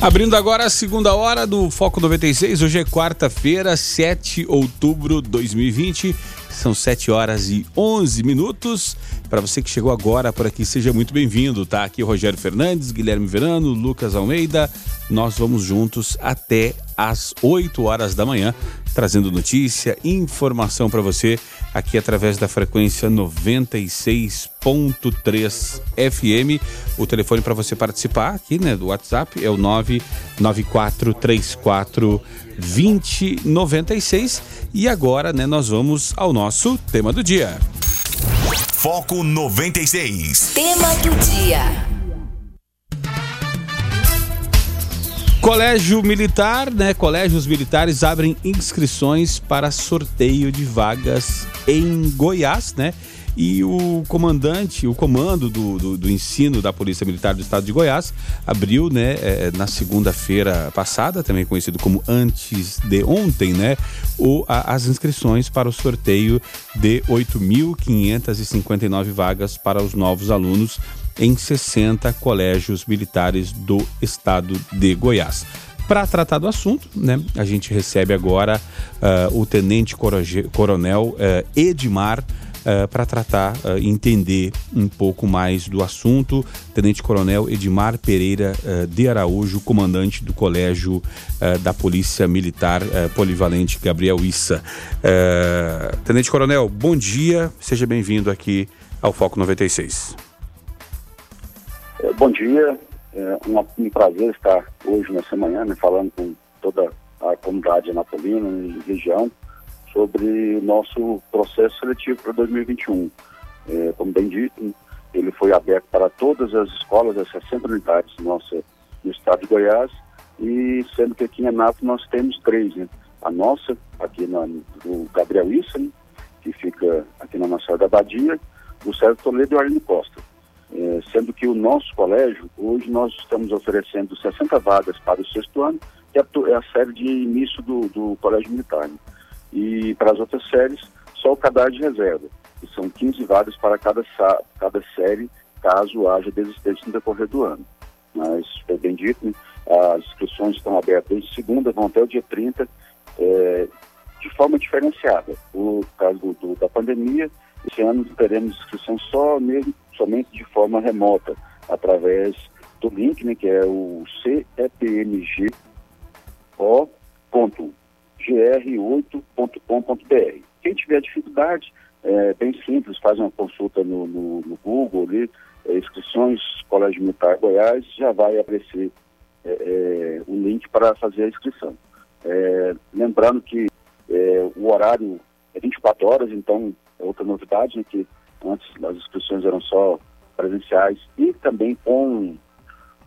Abrindo agora a segunda hora do Foco 96. Hoje é quarta-feira, 7 de outubro de 2020. São 7 horas e 11 minutos. Para você que chegou agora por aqui, seja muito bem-vindo, tá? Aqui o Rogério Fernandes, Guilherme Verano, Lucas Almeida. Nós vamos juntos até às 8 horas da manhã, trazendo notícia, informação para você aqui através da frequência 96.3 FM. O telefone para você participar aqui, né, do WhatsApp é o 99434 2096. E agora, né, nós vamos ao nosso tema do dia. Foco 96. Tema do dia. Colégio Militar, né? Colégios militares abrem inscrições para sorteio de vagas em Goiás, né? E o comandante, o comando do, do, do ensino da Polícia Militar do Estado de Goiás abriu, né, é, na segunda-feira passada, também conhecido como antes de ontem, né, o, a, as inscrições para o sorteio de 8.559 vagas para os novos alunos em 60 colégios militares do estado de Goiás. Para tratar do assunto, né, a gente recebe agora uh, o Tenente Coronel uh, Edmar uh, para tratar e entender um pouco mais do assunto. Tenente Coronel Edmar Pereira de Araújo, comandante do Colégio da Polícia Militar Polivalente Gabriel Issa. Tenente Coronel, bom dia, seja bem-vindo aqui ao Foco 96. É, bom dia, é um, prazer estar hoje nessa manhã né, falando com toda a comunidade anapolina e região sobre o nosso processo seletivo para 2021. É, como bem dito, ele foi aberto para todas as escolas, as 60 unidades nossa, no estado de Goiás, e sendo que aqui em Anápolis nós temos três, né? A nossa, aqui na, do Gabriel Issa, né? que fica aqui na Nossa da Badia, o Sérgio Toledo e o Arlindo Costa. É, sendo que o nosso colégio, hoje nós estamos oferecendo 60 vagas para o sexto ano, que é, é a série de início do, do colégio militar. Né? E para as outras séries, só o cadastro de reserva, que são 15 vagas para cada, cada série, caso haja desistência no decorrer do ano. Mas, foi bem dito, né? as inscrições estão abertas desde segunda, vão até o dia 30, é, de forma diferenciada. Por causa do, do, da pandemia, esse ano teremos inscrição só mesmo somente de forma remota, através do link, né, que é o cepmg.gr8.com.br. Quem tiver dificuldade, é bem simples, faz uma consulta no, no, no Google ali, é, inscrições Colégio Militar Goiás, já vai aparecer é, é, o link para fazer a inscrição. É, lembrando que é, o horário é 24 horas, então é outra novidade, né, que Antes as inscrições eram só presenciais e também com,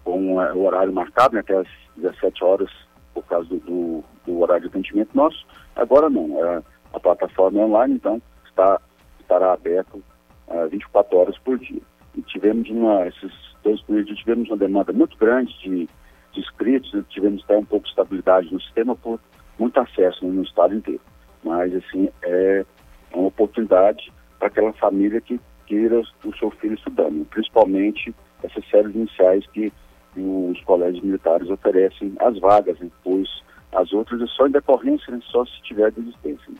com é, o horário marcado, né, até as 17 horas, por causa do, do, do horário de atendimento nosso. Agora não, é, a plataforma é online, então está, estará aberto uh, 24 horas por dia. E tivemos uma, esses dois períodos, tivemos uma demanda muito grande de, de inscritos, tivemos até um pouco de estabilidade no sistema por muito acesso né, no estado inteiro. Mas, assim, é uma oportunidade para aquela família que queira o seu filho estudando, principalmente essas séries iniciais que os colégios militares oferecem as vagas, né? pois as outras é só em decorrência, né? só se tiver desistência. Né?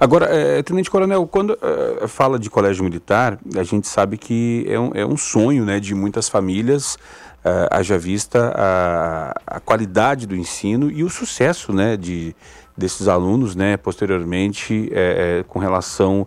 Agora, é, Tenente Coronel, quando é, fala de colégio militar, a gente sabe que é um, é um sonho né, de muitas famílias, é, haja vista a, a, qualidade do ensino e o sucesso né, de, desses alunos né, posteriormente é, é com relação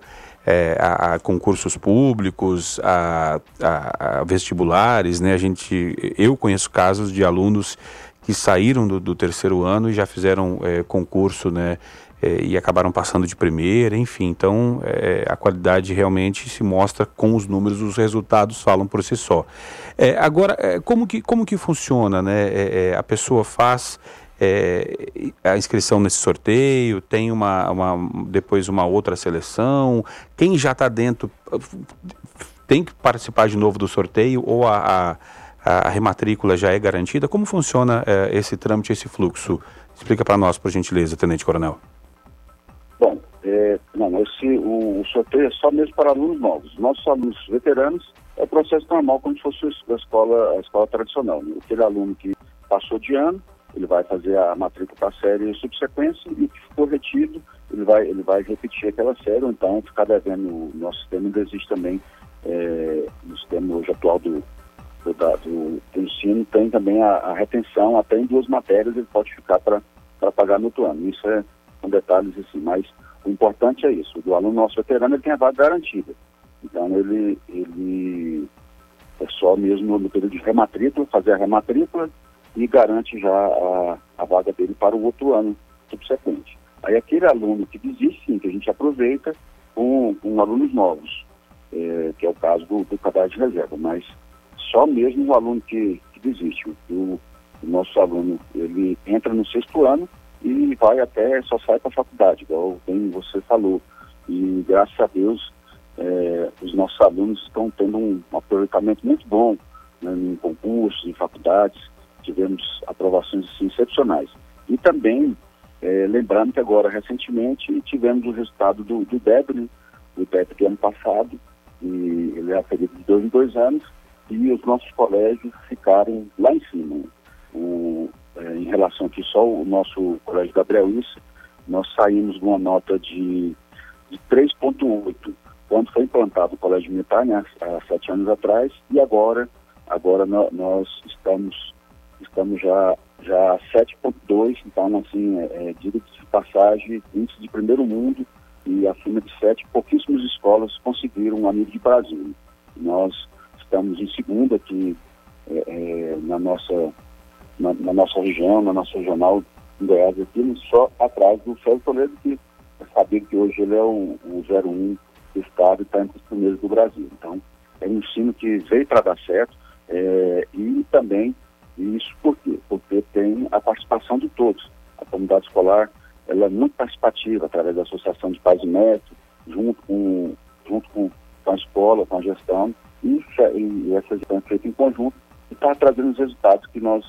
é, a, a, concursos públicos, a, a, a, vestibulares, né? A gente, eu conheço casos de alunos que saíram do, do terceiro ano e já fizeram é, concurso, né? É, e acabaram passando de primeira, enfim. Então, é, a qualidade realmente se mostra com os números, os resultados falam por si só. É, agora, é, como, que, como que funciona, né? a pessoa faz é, a inscrição nesse sorteio, tem uma, uma, depois uma outra seleção. Quem já está dentro tem que participar de novo do sorteio ou a, a, a rematrícula já é garantida? Como funciona é, esse trâmite, esse fluxo? Explica para nós, por gentileza, Tenente Coronel. Bom, É, não, esse, o, o, sorteio é só mesmo para alunos novos. Nossos alunos veteranos é processo normal, como se fosse a escola, a escola tradicional. Né? Aquele aluno que passou de ano, ele vai fazer a matrícula para a série subsequência e o que ficou retido, ele vai, ele vai repetir aquela série, ou então ficar devendo. Nosso sistema ainda existe também, é, no sistema hoje atual do, do, do, do ensino, tem também a, a, retenção, até em duas matérias ele pode ficar para pagar no outro ano. Isso é, são detalhes assim, mas o importante é isso, o aluno nosso veterano ele tem a vaga garantida. Então ele, ele é só mesmo no período de rematrícula, fazer a rematrícula e garante já a, a vaga dele para o outro ano subsequente. Aí aquele aluno que desiste, sim, que a gente aproveita com, com alunos novos, é, que é o caso do, do cadastro de reserva, mas só mesmo o aluno que, que desiste. O, o nosso aluno, ele entra no sexto ano e vai até, só sai para a faculdade, igual bem você falou. E graças a Deus, é, os nossos alunos estão tendo um aproveitamento muito bom né, em concursos, em faculdades, tivemos aprovações assim, excepcionais. E também, é, lembrando que agora, recentemente, tivemos o resultado do, do DEB, né, o DEB do ano passado, e ele é aferido de dois em dois anos, e os nossos colégios ficaram lá em cima. O, é, em relação aqui só o nosso colégio Gabriel Issa, nós saímos de uma nota de, de 3,8 quando foi implantado o colégio militar, né, há sete anos atrás, e agora, agora no, nós estamos, estamos já, já 7,2, então assim, é, é, diga de passagem, índice de primeiro mundo, e acima de sete, pouquíssimas escolas conseguiram a nível de Brasil. Nós estamos em segunda aqui é, é, na nossa na, na, nossa região, na nossa regional em Goiás, aqui, só atrás do Célio Toledo, que sabia que hoje ele é o, o 01 do Estado e está entre os primeiros do Brasil. Então, é um ensino que veio para dar certo é, e também isso por quê? Porque tem a participação de todos. A comunidade escolar ela é muito participativa através da Associação de Pais e Mestres, junto com, junto com, a escola, com a gestão, e, e essa gestão é feita em conjunto e está trazendo os resultados que nós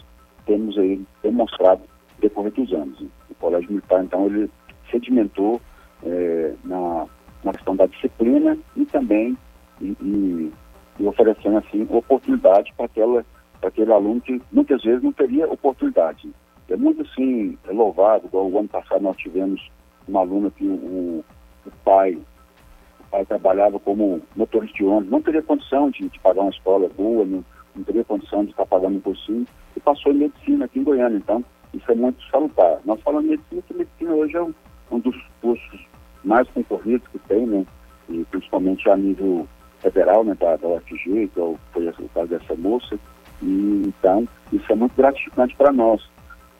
temos aí demonstrado decorrer dos anos. O Colégio Militar, então, ele sedimentou é, na, na questão da disciplina e também e, e, e oferecendo, assim, oportunidade para aquela para aquele aluno que muitas vezes não teria oportunidade. É muito, assim, é louvado, igual o ano passado nós tivemos uma aluna que o, o pai o pai trabalhava como motorista de ônibus, não teria condição de, de pagar uma escola boa, não, não teria condição de estar pagando um cursinho, e passou em medicina aqui em Goiânia. Então, isso é muito salutar. Nós falamos em medicina, que medicina hoje é um, um dos cursos mais concorridos que tem, né? E principalmente a nível federal, né, da, da UFG, que é foi o caso dessa moça. E, então, isso é muito gratificante para nós,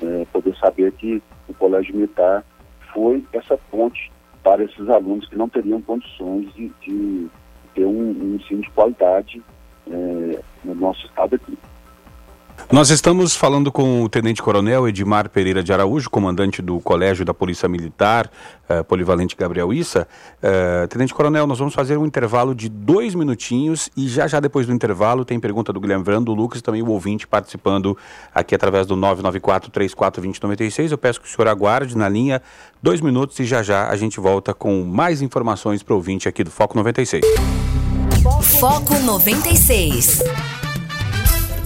é, poder saber que o Colégio Militar foi essa ponte para esses alunos que não teriam condições de, de ter um, um ensino de qualidade é, no nosso estado aqui. Nós estamos falando com o Tenente Coronel Edmar Pereira de Araújo, comandante do Colégio da Polícia Militar, uh, Polivalente Gabriel Issa. Uh, Tenente Coronel, nós vamos fazer um intervalo de dois minutinhos e já já depois do intervalo tem pergunta do Guilherme Verano, do Lucas, também o ouvinte participando aqui através do 994-34-2096. Eu peço que o senhor aguarde na linha dois minutos e já já a gente volta com mais informações para o ouvinte aqui do Foco 96. Foco 96.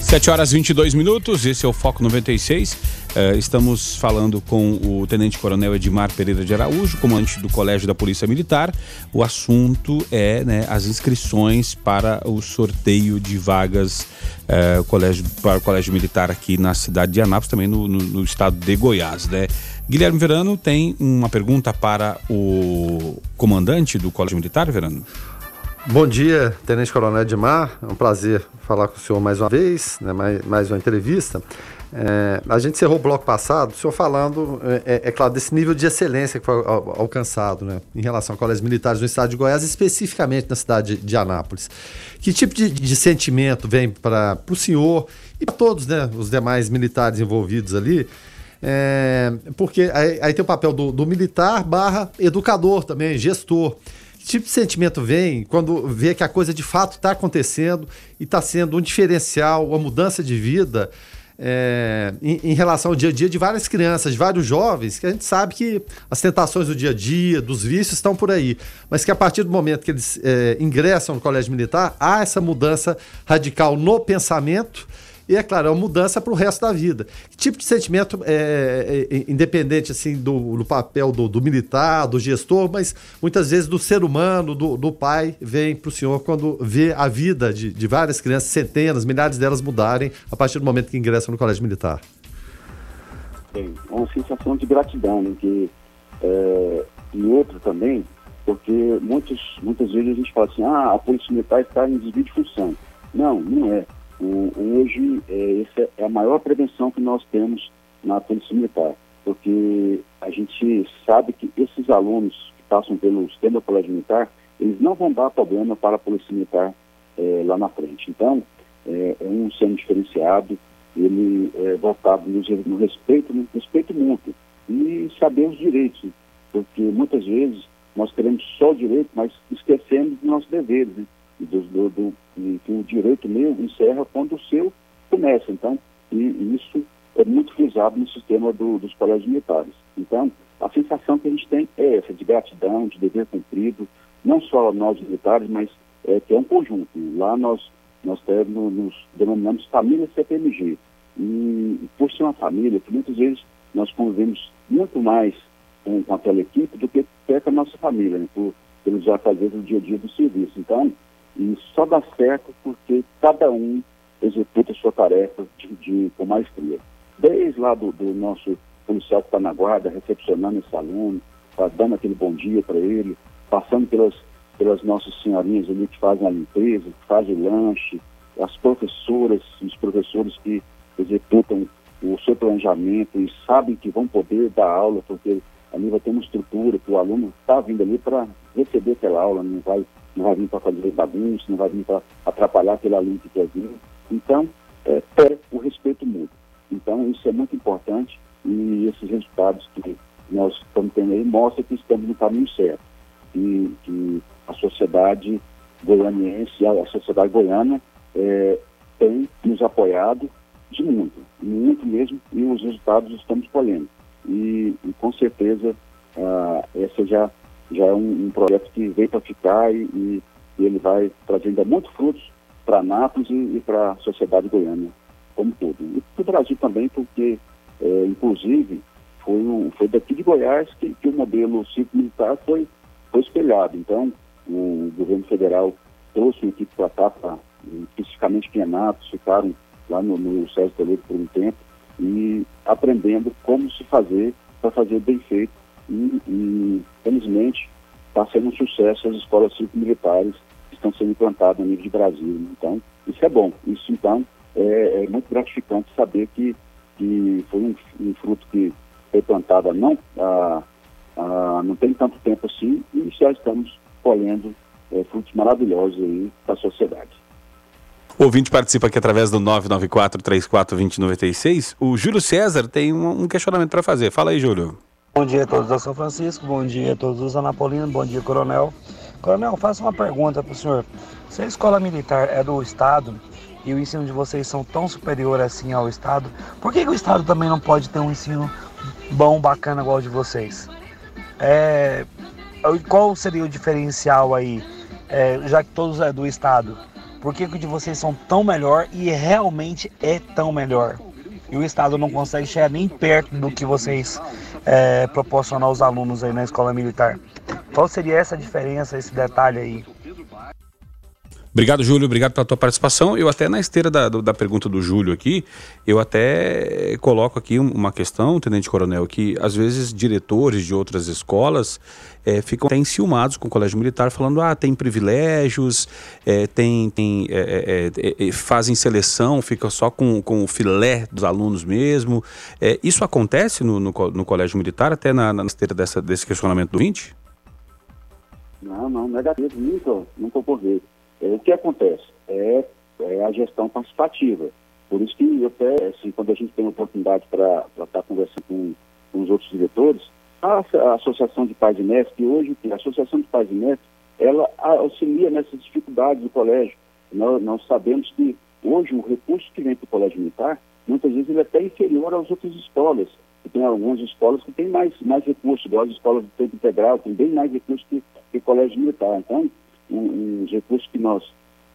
7 horas 22 minutos, esse é o Foco 96. Uh, eh, estamos falando com o Tenente Coronel Edmar Pereira de Araújo, comandante do Colégio da Polícia Militar. O assunto é né, as inscrições para o sorteio de vagas uh, colégio, para o Colégio Militar aqui na cidade de Anápolis, também no, no, no estado de Goiás. Né? Guilherme Verano tem uma pergunta para o comandante do Colégio Militar, Verano? Bom dia, Tenente Coronel Edmar. É um prazer falar com o senhor mais uma vez, né, mais, mais uma entrevista. É, a gente encerrou o bloco passado, o senhor falando, é, é, é claro, desse nível de excelência que foi al alcançado né, em relação a colégios militares no estado de Goiás, especificamente na cidade de Anápolis. Que tipo de, de sentimento vem para o senhor e para todos né, os demais militares envolvidos ali? É, porque aí, aí, tem o papel do, do militar barra educador também, gestor. Tipo de sentimento vem quando vê que a coisa de fato está acontecendo e está sendo um diferencial, uma mudança de vida é, em, em, relação ao dia a dia de várias crianças, de vários jovens, que a gente sabe que as tentações do dia a dia, dos vícios estão por aí, mas que a partir do momento que eles é, ingressam no colégio militar, há essa mudança radical no pensamento e, é claro, é uma mudança para o resto da vida. Que tipo de sentimento, é, é, é, independente assim do, do papel do, do, militar, do gestor, mas muitas vezes do ser humano, do, do pai, vem para o senhor quando vê a vida de, de várias crianças, centenas, milhares delas mudarem a partir do momento que ingressam no colégio militar? É uma sensação de gratidão, né, que, é, e outra também, porque muitos, muitas vezes a gente fala assim, ah, a polícia militar está em desvio de função. Não, não é. O, hoje, é, essa é a maior prevenção que nós temos na Polícia Militar, porque a gente sabe que esses alunos que passam pelo sistema colégio militar, eles não vão dar problema para a Polícia Militar é, lá na frente. Então, é, é um sendo diferenciado, ele é voltado no, no, respeito, no respeito mútuo e saber os direitos, porque muitas vezes nós queremos só o direito, mas esquecemos dos nossos deveres. Né? Do, do, do, que o direito meu encerra quando o seu começa. Então, e, isso é muito frisado no sistema do, dos colégios militares. Então, a sensação que a gente tem é essa, de gratidão, de dever cumprido, não só nós militares, mas é, que é um conjunto. Lá nós, nós temos, nos denominamos família CPMG. E, por ser uma família, que muitas vezes nós convivemos muito mais com, com aquela equipe do que com a nossa família, né, por, pelos fazer do dia a dia do serviço. Então, e só dá certo porque cada um executa sua tarefa de, de, com maestria. Desde lá do, do nosso policial que está na guarda, recepcionando esse aluno, tá dando aquele bom dia para ele, passando pelas, pelas nossas senhorinhas ali que fazem a limpeza, que fazem o lanche, as professoras, os professores que executam o seu planejamento e sabem que vão poder dar aula, porque ali vai ter uma estrutura que o aluno está vindo ali para receber aquela aula, não vai não vai vir para fazer bagunça, não vai vir para atrapalhar aquele aluno que quer vir. Então, é, é o respeito mútuo. Então, isso é muito importante e esses resultados que nós estamos tendo aí mostram que estamos no caminho certo. E que a sociedade goianiense, a sociedade goiana é, tem nos apoiado de muito, muito mesmo, e os resultados estamos colhendo. E, e com certeza, ah, essa já já é um, um projeto que veio para ficar e, e, ele vai trazer ainda muitos frutos para Nápoles e, e para a sociedade goiana como todo. E para o Brasil também, porque, é, inclusive, foi, um, foi daqui de Goiás que, que o modelo civil militar foi, foi espelhado. Então, o governo federal trouxe uma equipe para cá, especificamente em Nápoles, ficaram lá no, no César Toledo por um tempo, e aprendendo como se fazer para fazer bem feito e, e felizmente está sendo um sucesso as escolas cívico-militares que estão sendo implantadas a nível de Brasil. Então, isso é bom. Isso, então, é, é muito gratificante saber que, que foi um, um fruto que foi plantado não, a, a, não tem tanto tempo assim e já estamos colhendo é, frutos maravilhosos aí para a sociedade. O ouvinte participa aqui através do 994-34-2096. O Júlio César tem um, questionamento para fazer. Fala aí, Júlio. Bom dia a todos da São Francisco, bom dia a todos os anapolinos, bom dia, coronel. Coronel, faço uma pergunta para o senhor. Se a escola militar é do Estado e o ensino de vocês são tão superior assim ao Estado, por que, que o Estado também não pode ter um ensino bom, bacana igual o de vocês? É, qual seria o diferencial aí, é, já que todos é do Estado? Por que, que o de vocês são tão melhor e realmente é tão melhor? E o Estado não consegue chegar nem perto do que vocês é, proporcionar aos alunos aí na escola militar. Qual seria essa diferença, esse detalhe aí? Obrigado, Júlio. Obrigado pela tua participação. Eu até na esteira da, da pergunta do Júlio aqui, eu até coloco aqui uma questão, Tenente Coronel, que às vezes diretores de outras escolas é, ficam até enciumados com o Colégio Militar, falando, ah, tem privilégios, é, tem, tem é, é, é fazem seleção, fica só com, com o filé dos alunos mesmo. É, isso acontece no, no, no, Colégio Militar, até na, na esteira dessa, desse questionamento do 20? Não, não, negativo, nunca, nunca ocorreu. É, o que acontece? É, é, a gestão participativa. Por isso que até, assim, quando a gente tem oportunidade para estar conversando com, com, os outros diretores, a, a, Associação de Pais e Mestres, que hoje a Associação de Pais e Mestres, ela auxilia nessas dificuldades do colégio. Nós, nós sabemos que hoje o recurso que vem para o colégio militar muitas vezes ele é até inferior às outras escolas. E tem algumas escolas que têm mais, mais recursos, igual as escolas de tempo integral, tem bem mais recursos que, que colégio militar. Então, os recursos que nós,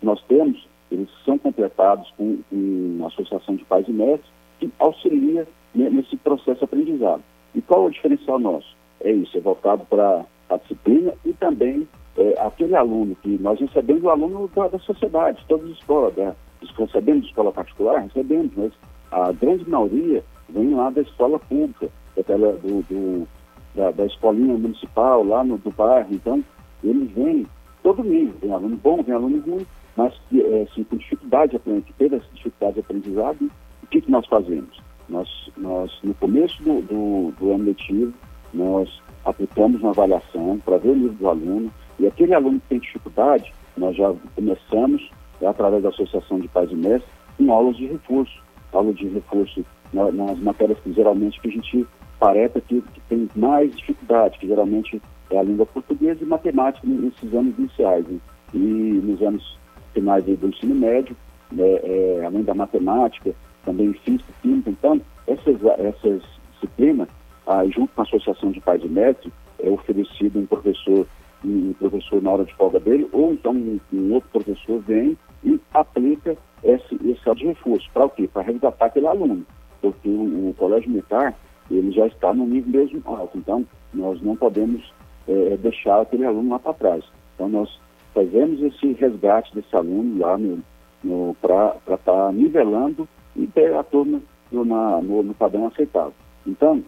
nós temos, eles são completados com, com Associação de Pais e Mestres, que auxilia nesse processo aprendizado. E qual é o diferencial nosso? É isso, é voltado para a disciplina e também é, aquele aluno que nós recebemos o aluno da, da sociedade, todas as escolas, né? recebemos escola particular, recebemos, mas a grande maioria vem lá da escola pública, do, do da, da, escolinha municipal, lá no, do bairro. Então, eles vêm todo mundo, tem aluno bom, tem aluno ruim, mas que é, assim, com dificuldade, que teve essa dificuldade de aprendizado, o que, que nós fazemos? Nós, nós, no começo do, do, do ano letivo, nós aplicamos uma avaliação para ver o nível do aluno, e aquele aluno que tem dificuldade, nós já começamos, através da Associação de Pais e Mestres, com aulas de reforço. Aulas de reforço na, nas matérias que geralmente que a gente parece que, que, tem mais dificuldade, que geralmente é a língua portuguesa e matemática nesses anos iniciais. Né? E nos anos finais do ensino médio, né, é, além da matemática, também física, química. Então, essas, essas disciplinas, ah, junto com a Associação de Pais e Mestres, é oferecido um professor, um professor na hora de folga dele, ou então um, um outro professor vem e aplica esse, esse reforço. Para o quê? Para resgatar aquele aluno. Porque o, o, colégio militar, ele já está no nível mesmo alto. Então, nós não podemos é, deixar aquele aluno lá para trás. Então, nós fazemos esse resgate desse aluno lá no, no para estar tá nivelando e ter a turma no, na, no, no padrão aceitável. Então,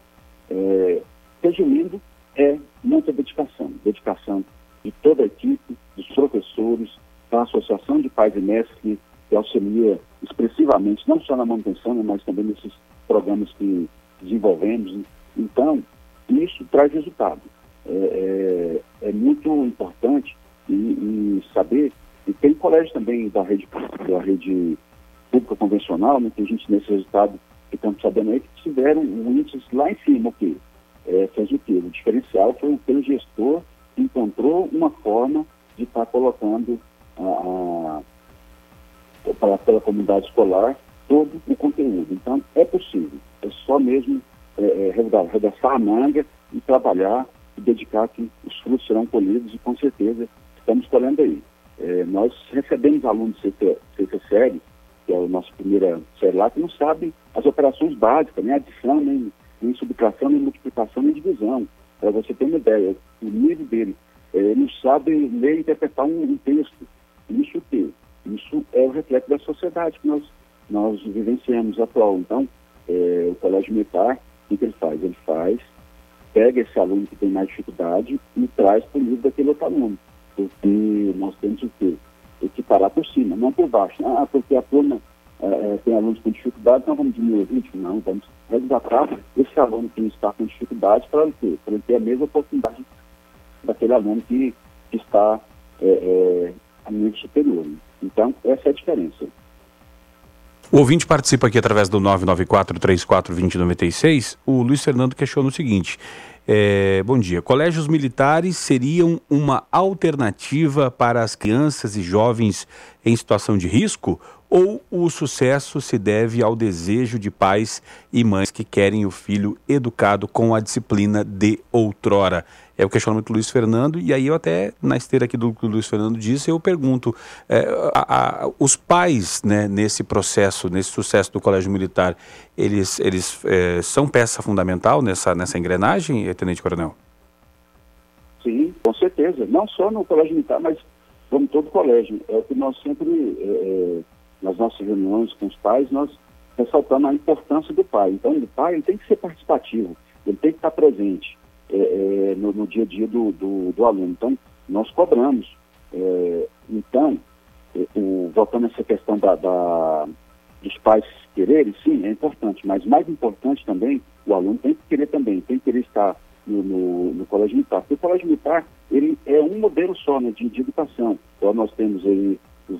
é, resumindo, é muita dedicação. Dedicação de toda a equipe, dos professores, da Associação de Pais e Mestres, que, que auxilia expressivamente, não só na manutenção, mas também nesses programas que desenvolvemos. Então, isso traz resultado. É, é, é muito importante e, e, saber, e tem colégio também da rede, da rede pública convencional, né, tem gente nesse resultado que estamos sabendo aí, que tiveram um índice lá em cima, o quê? É, fez o quê? O diferencial foi gestor que encontrou uma forma de estar tá colocando para, pela comunidade escolar todo o conteúdo. Então, é possível. É só mesmo é, é, redaçar a manga e trabalhar e dedicar que os frutos serão colhidos e com certeza estamos colhendo aí. É, nós recebemos alunos de sexta série que é a nossa primeira série lá, que não sabe as operações básicas, nem adição, nem, nem subtração, nem multiplicação, nem divisão. Para você ter uma ideia, o nível dele, é, não sabe ler e interpretar um, um texto. Isso o quê? Isso é o reflexo da sociedade que nós, nós vivenciamos atual. Então, é, o colégio militar, o que ele faz? Ele faz, pega esse aluno que tem mais dificuldade e traz para o nível daquele outro aluno. Porque nós temos o quê? equiparar por cima, não por baixo. Ah, porque a turma é, é, tem alunos com dificuldade, então vamos diminuir o ritmo? Não, vamos resgatar esse aluno que está com dificuldade para ele ter, para ele ter a mesma oportunidade daquele aluno que, que está é, é, a nível superior. Então, essa é a diferença. O ouvinte participa aqui através do 994-34-2096. O Luiz Fernando questiona o seguinte: é, bom dia. Colégios militares seriam uma alternativa para as crianças e jovens em situação de risco? Ou o sucesso se deve ao desejo de pais e mães que querem o filho educado com a disciplina de outrora? É o questionamento do Luiz Fernando, e aí eu até, na esteira aqui do que o Luiz Fernando disse, eu pergunto, é, a, a, os pais, né, nesse processo, nesse sucesso do Colégio Militar, eles, eles é, são peça fundamental nessa, nessa engrenagem, Tenente Coronel? Sim, com certeza. Não só no Colégio Militar, mas como todo colégio. É o que nós sempre, é, é nas nossas reuniões com os pais, nós ressaltamos a importância do pai. Então, o pai ele tem que ser participativo, ele tem que estar presente é, é, no, no, dia a dia do, do, do aluno. Então, nós cobramos. É, então, é, o, voltando a essa questão da, da, dos pais quererem, sim, é importante, mas mais importante também, o aluno tem que querer também, tem que querer estar no, no, no colégio militar. Porque o colégio militar, ele é um modelo só né, de, de educação. Então, nós temos aí os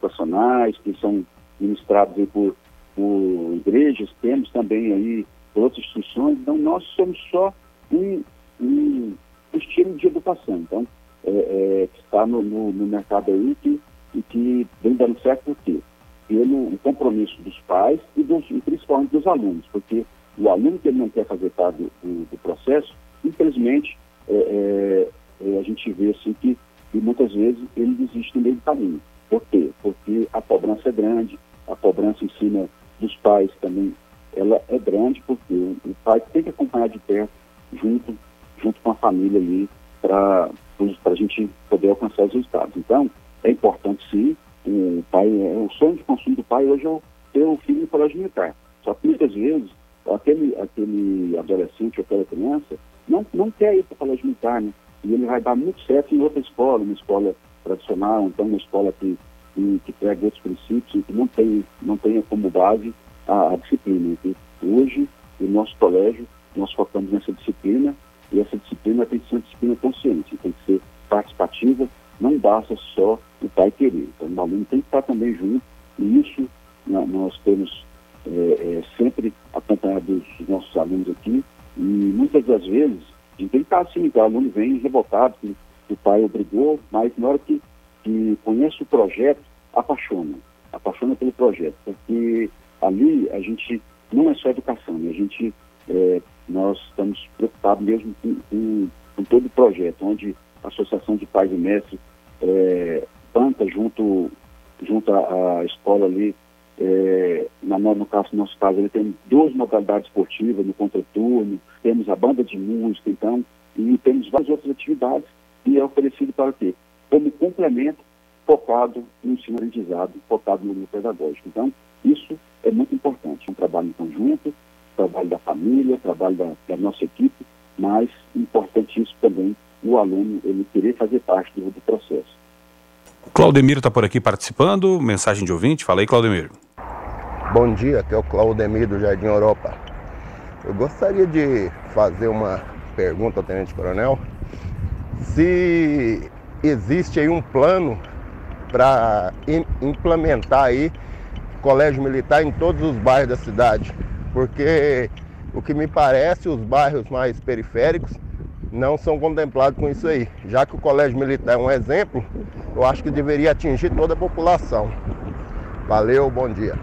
profissionais que são ministrados aí por, por igrejas, temos também aí outras instituições, então nós somos só um, um estilo de educação, então, é, é, que está no, no, no, mercado aí que, e que vem dando certo porque pelo compromisso dos pais e, dos, e principalmente dos alunos, porque o aluno que ele não quer fazer parte do, do, processo, infelizmente, é, é, é a gente vê assim que, que, muitas vezes ele desiste no meio do caminho. Por quê? Porque a cobrança é grande, a cobrança em cima dos pais também ela é grande, porque o pai tem que acompanhar de perto, junto, junto com a família ali, para a gente poder alcançar os resultados. Então, é importante sim, o pai, é, o sonho de consumo do pai hoje é ter o filho no colégio militar. Só que muitas vezes aquele, aquele adolescente ou aquela criança não, não quer ir para o colégio militar, né? E ele vai dar muito certo em outra escola, uma escola tradicional, então uma escola que, que, que prega outros princípios que não tem, não tenha como base a, a disciplina. E hoje, no nosso colégio, nós focamos nessa disciplina e essa disciplina tem que ser uma disciplina consciente, tem que ser participativa, não basta só o pai querer. Então, o aluno tem que estar também junto e isso nós temos é, é, sempre acompanhado os nossos alunos aqui, e muitas das vezes a gente tem que estar assim, o aluno vem revoltado, que o pai obrigou, mas na hora que, que conhece o projeto, apaixona, apaixona pelo projeto, porque ali a gente não é só educação, né? a gente, é, nós estamos preocupados mesmo com, com, com, todo o projeto, onde a Associação de Pais e Mestres é, planta junto, junto à, à escola ali é, na, no, caso, no nosso caso, ele tem duas modalidades esportivas no contraturno, temos a banda de música, então, e temos várias outras atividades e é oferecido para quê? Como complemento focado no ensino aprendizado, focado no pedagógico. Então, isso é muito importante, um trabalho em conjunto, trabalho da família, trabalho da, da nossa equipe, mas importantíssimo também o aluno ele querer fazer parte do, do processo. Claudemiro está por aqui participando, mensagem de ouvinte, fala aí Claudemiro. Bom dia, aqui é o Claudemir do Jardim Europa. Eu gostaria de fazer uma pergunta ao Tenente Coronel. Se existe aí um plano para implementar aí colégio militar em todos os bairros da cidade, porque o que me parece, os bairros mais periféricos não são contemplados com isso aí. Já que o colégio militar é um exemplo, eu acho que deveria atingir toda a população. Valeu, bom dia.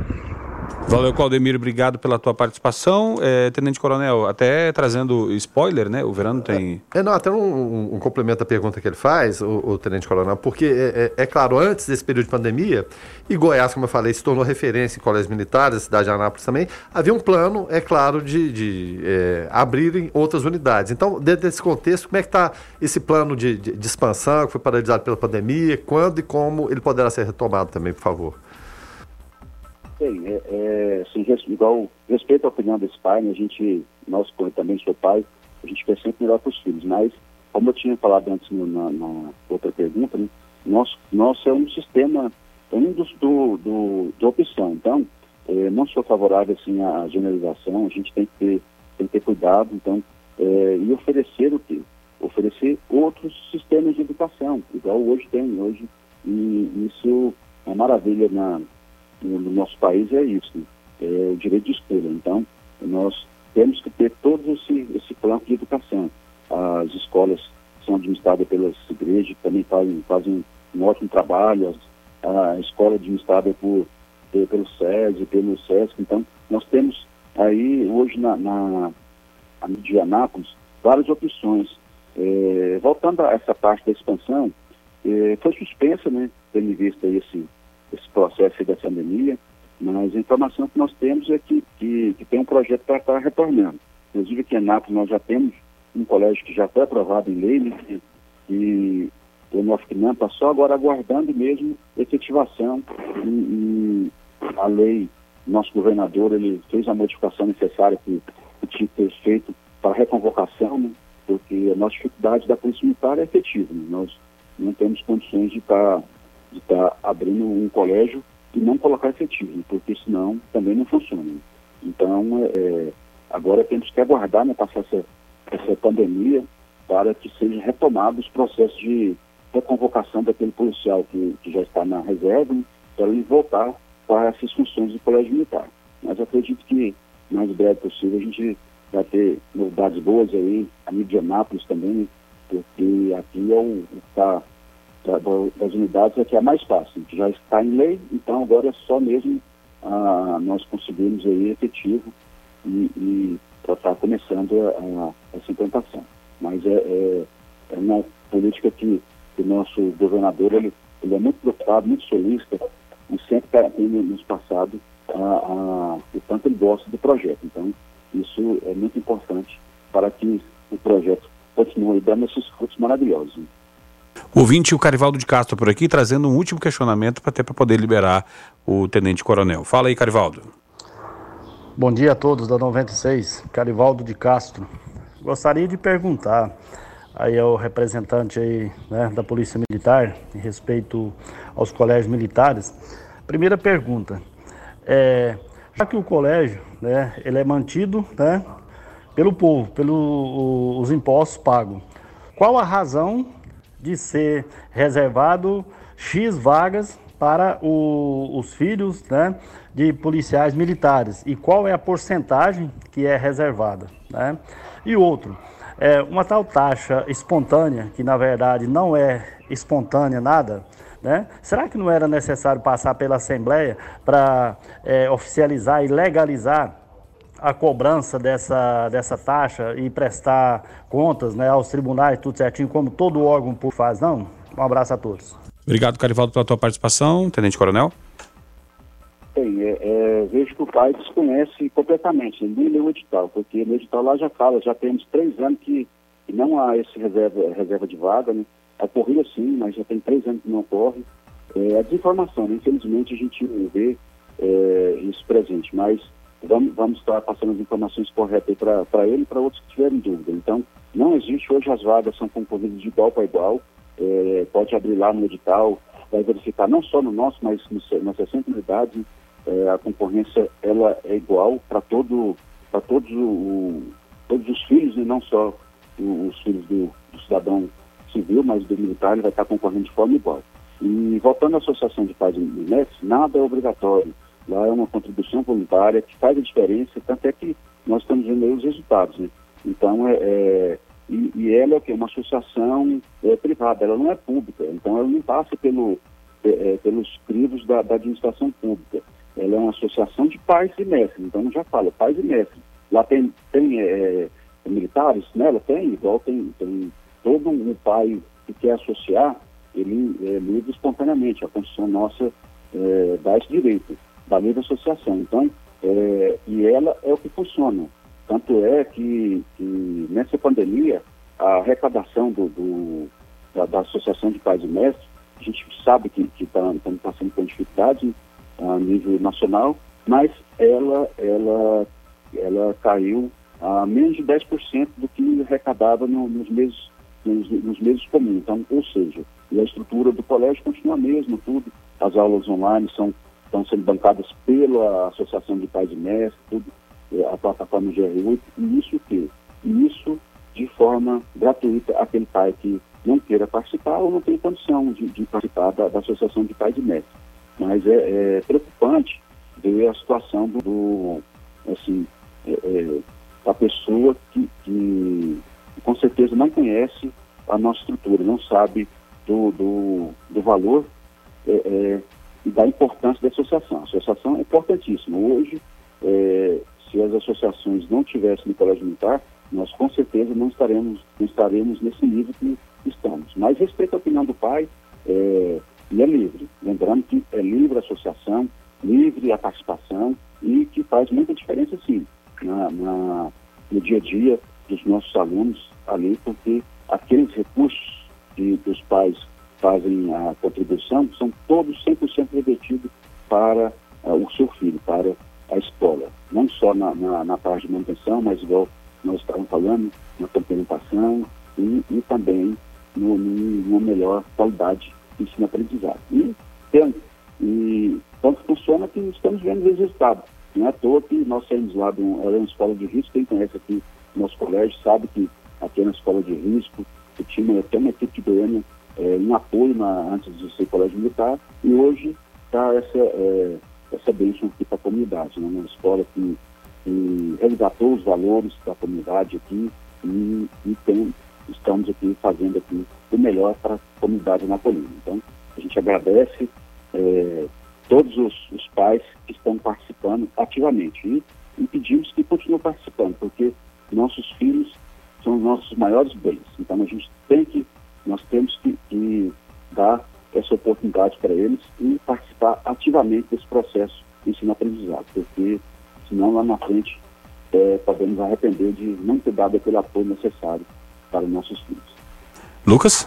Valeu, Claudemir, obrigado pela tua participação. É, Tenente Coronel, até trazendo spoiler, né? O Verano tem. É, não, até um, um, um complemento à pergunta que ele faz, o, o Tenente Coronel, porque é, é, é, claro, antes desse período de pandemia, e Goiás, como eu falei, se tornou referência em colégios militares, a cidade de Anápolis também, havia um plano, é claro, de, de é, abrirem outras unidades. Então, dentro desse contexto, como é que está esse plano de, de, de expansão que foi paralisado pela pandemia? Quando e como ele poderá ser retomado também, por favor? Sim, é, é, igual respeito à opinião desse pai, né, a gente, nós também sou pai, a gente quer sempre melhor para os filhos, mas como eu tinha falado antes na, na, outra pergunta, né, nós, nós é um sistema, é um dos do, do, do opção, então é, não sou favorável assim à generalização, a gente tem que ter, tem que ter cuidado, então, é, e oferecer o quê? Oferecer outros sistemas de educação, igual hoje tem, hoje, e isso é maravilha na no, no nosso país é isso, né? é o direito de escolha. Então, nós temos que ter todo esse, esse plano de educação. As escolas são administradas pelas igrejas, também fazem, fazem um ótimo trabalho, a, escola administrada por, pelo SESI, pelo SESC. Então, nós temos aí, hoje, na, na, de Anápolis, várias opções. É, voltando a essa parte da expansão, é, foi suspensa, né, tendo em vista esse, esse processo da pandemia, mas a informação que nós temos é que, que, que tem um projeto para estar retornando. Inclusive aqui em Nápoles nós já temos um colégio que já foi aprovado em lei, né, e, e o nosso não está só agora aguardando mesmo efetivação e, e, a lei, nosso governador, ele fez a modificação necessária que, que tinha que ter feito para a reconvocação, né, porque a nossa dificuldade da polícia militar é efetiva, né, nós não temos condições de estar tá de estar tá abrindo um colégio e não colocar efetivo, porque senão também não funciona. Então, é, é, agora temos que aguardar, né, passar essa, essa pandemia para que sejam retomados os processos de reconvocação daquele policial que, que já está na reserva, para ele voltar para essas funções do colégio militar. Mas acredito que, mais breve possível, a gente vai ter novidades boas aí, a nível de Anápolis também, porque aqui é o que está da, das unidades é que é mais fácil, já está em lei, então agora é só mesmo ah, nós conseguirmos aí efetivo e, e estar tá começando a, a, essa implantação. Mas é, é, é, uma política que, o nosso governador ele, ele é muito preocupado, muito solista e sempre tem nos passado a, a, o tanto ele gosta do projeto. Então, isso é muito importante para que o projeto continue dando esses frutos maravilhosos. O ouvinte, o Carivaldo de Castro por aqui, trazendo um último questionamento para para poder liberar o Tenente Coronel. Fala aí, Carivaldo. Bom dia a todos da 96, Carivaldo de Castro. Gostaria de perguntar aí ao representante aí, né, da Polícia Militar em respeito aos colégios militares. Primeira pergunta, é, já que o colégio, né, ele é mantido, né, pelo povo, pelos impostos pagos, qual a razão de ser reservado X vagas para o, os filhos né, de policiais militares e qual é a porcentagem que é reservada. Né? E outro, é, uma tal taxa espontânea, que na verdade não é espontânea nada, né? será que não era necessário passar pela Assembleia para é, oficializar e legalizar a cobrança dessa, dessa taxa e prestar contas né, aos tribunais, tudo certinho, como todo órgão público faz, não? Um abraço a todos. Obrigado, Carivaldo, pela tua participação. Tenente Coronel. Sim, é, é, vejo que o pai desconhece completamente, nem leu o edital, porque no edital lá já fala, já temos três anos que, que não há esse reserva, reserva de vaga, né? Ocorria sim, mas já tem três anos que não ocorre. É a desinformação, né? infelizmente a gente não vê é, isso presente, mas vamos, vamos estar passando as informações corretas para ele e para outros que tiverem dúvida. Então, não existe, hoje as vagas são concorridas de igual para igual, é, pode abrir lá no edital, vai verificar não só no nosso, mas no, nas 60 unidades, é, a concorrência ela é igual para todo, todos, todos os filhos e não só os filhos do, do, cidadão civil, mas do militar, ele vai estar concorrendo de forma igual. E voltando à Associação de Pais e Mestres, nada é obrigatório. Lá é uma contribuição voluntária que faz a diferença, tanto é que nós estamos vendo aí os resultados. Né? Então, é, é e, e, ela é o que? Uma associação é, privada, ela não é pública, então ela não passa pelo, é, é, pelos crivos da, da, administração pública. Ela é uma associação de pais e mestres, então já fala, pais e mestres. Lá tem, tem é, é militares, né? Tem, igual tem, tem todo um pai que quer associar, ele é livre espontaneamente. A Constituição nossa é, dá esse direito da livre associação. Então, é, e ela é o que funciona. Tanto é que, que nessa pandemia, a arrecadação do, do da, da, Associação de Pais e Mestres, a gente sabe que estamos tá, passando por dificuldades a nível nacional, mas ela, ela, ela caiu a menos de 10% do que arrecadava no, nos, meses, nos, nos meses comuns. Então, ou seja, a estrutura do colégio continua a mesma, tudo. As aulas online são estão sendo bancadas pela Associação de Pais e Mestres, é, a plataforma GR8, e isso que? Isso de forma gratuita, aquele pai que não queira participar ou não tem condição de, de participar da, da, Associação de Pais e Mestres. Mas é, é preocupante ver a situação do, do assim, é, é, da pessoa que, que, com certeza não conhece a nossa estrutura, não sabe do, do, do valor é, é da importância da associação. A associação é importantíssima. Hoje, é, se as associações não tivessem no colégio militar, nós com certeza não estaremos, não estaremos nesse nível que estamos. Mas respeito a opinião do pai, é, e é livre. Lembrando que é livre a associação, livre a participação e que faz muita diferença, sim, na, na, no dia a dia dos nossos alunos ali, porque aqueles recursos que, que os pais fazem a contribuição são todos 100% revertidos para uh, o seu filho, para a escola. Não só na, na, na, parte de manutenção, mas igual nós estávamos falando, na complementação e, e também numa melhor qualidade de ensino-aprendizado. E, tem, e tanto funciona que estamos vendo os resultados. Não é à toa que nós saímos lá de um, era uma escola de risco, quem conhece aqui nosso colégio sabe que aqui é uma escola de risco, que tinha até uma equipe de Goiânia é, em apoio na, antes de ser colégio militar, e hoje está essa, é, essa bênção aqui para a comunidade, né? uma escola que, que resgatou os valores da comunidade aqui e, e tem estamos aqui fazendo aqui o melhor para a comunidade napolina. Então, a gente agradece é, todos os, os, pais que estão participando ativamente e, e pedimos que continuem participando, porque nossos filhos são os nossos maiores bens. Então, a gente tem que, nós temos que, que dar essa oportunidade para eles e participar ativamente desse processo de ensino-aprendizado, porque senão lá na frente é, podemos arrepender de não ter dado aquele apoio necessário para os nossos filhos. Lucas?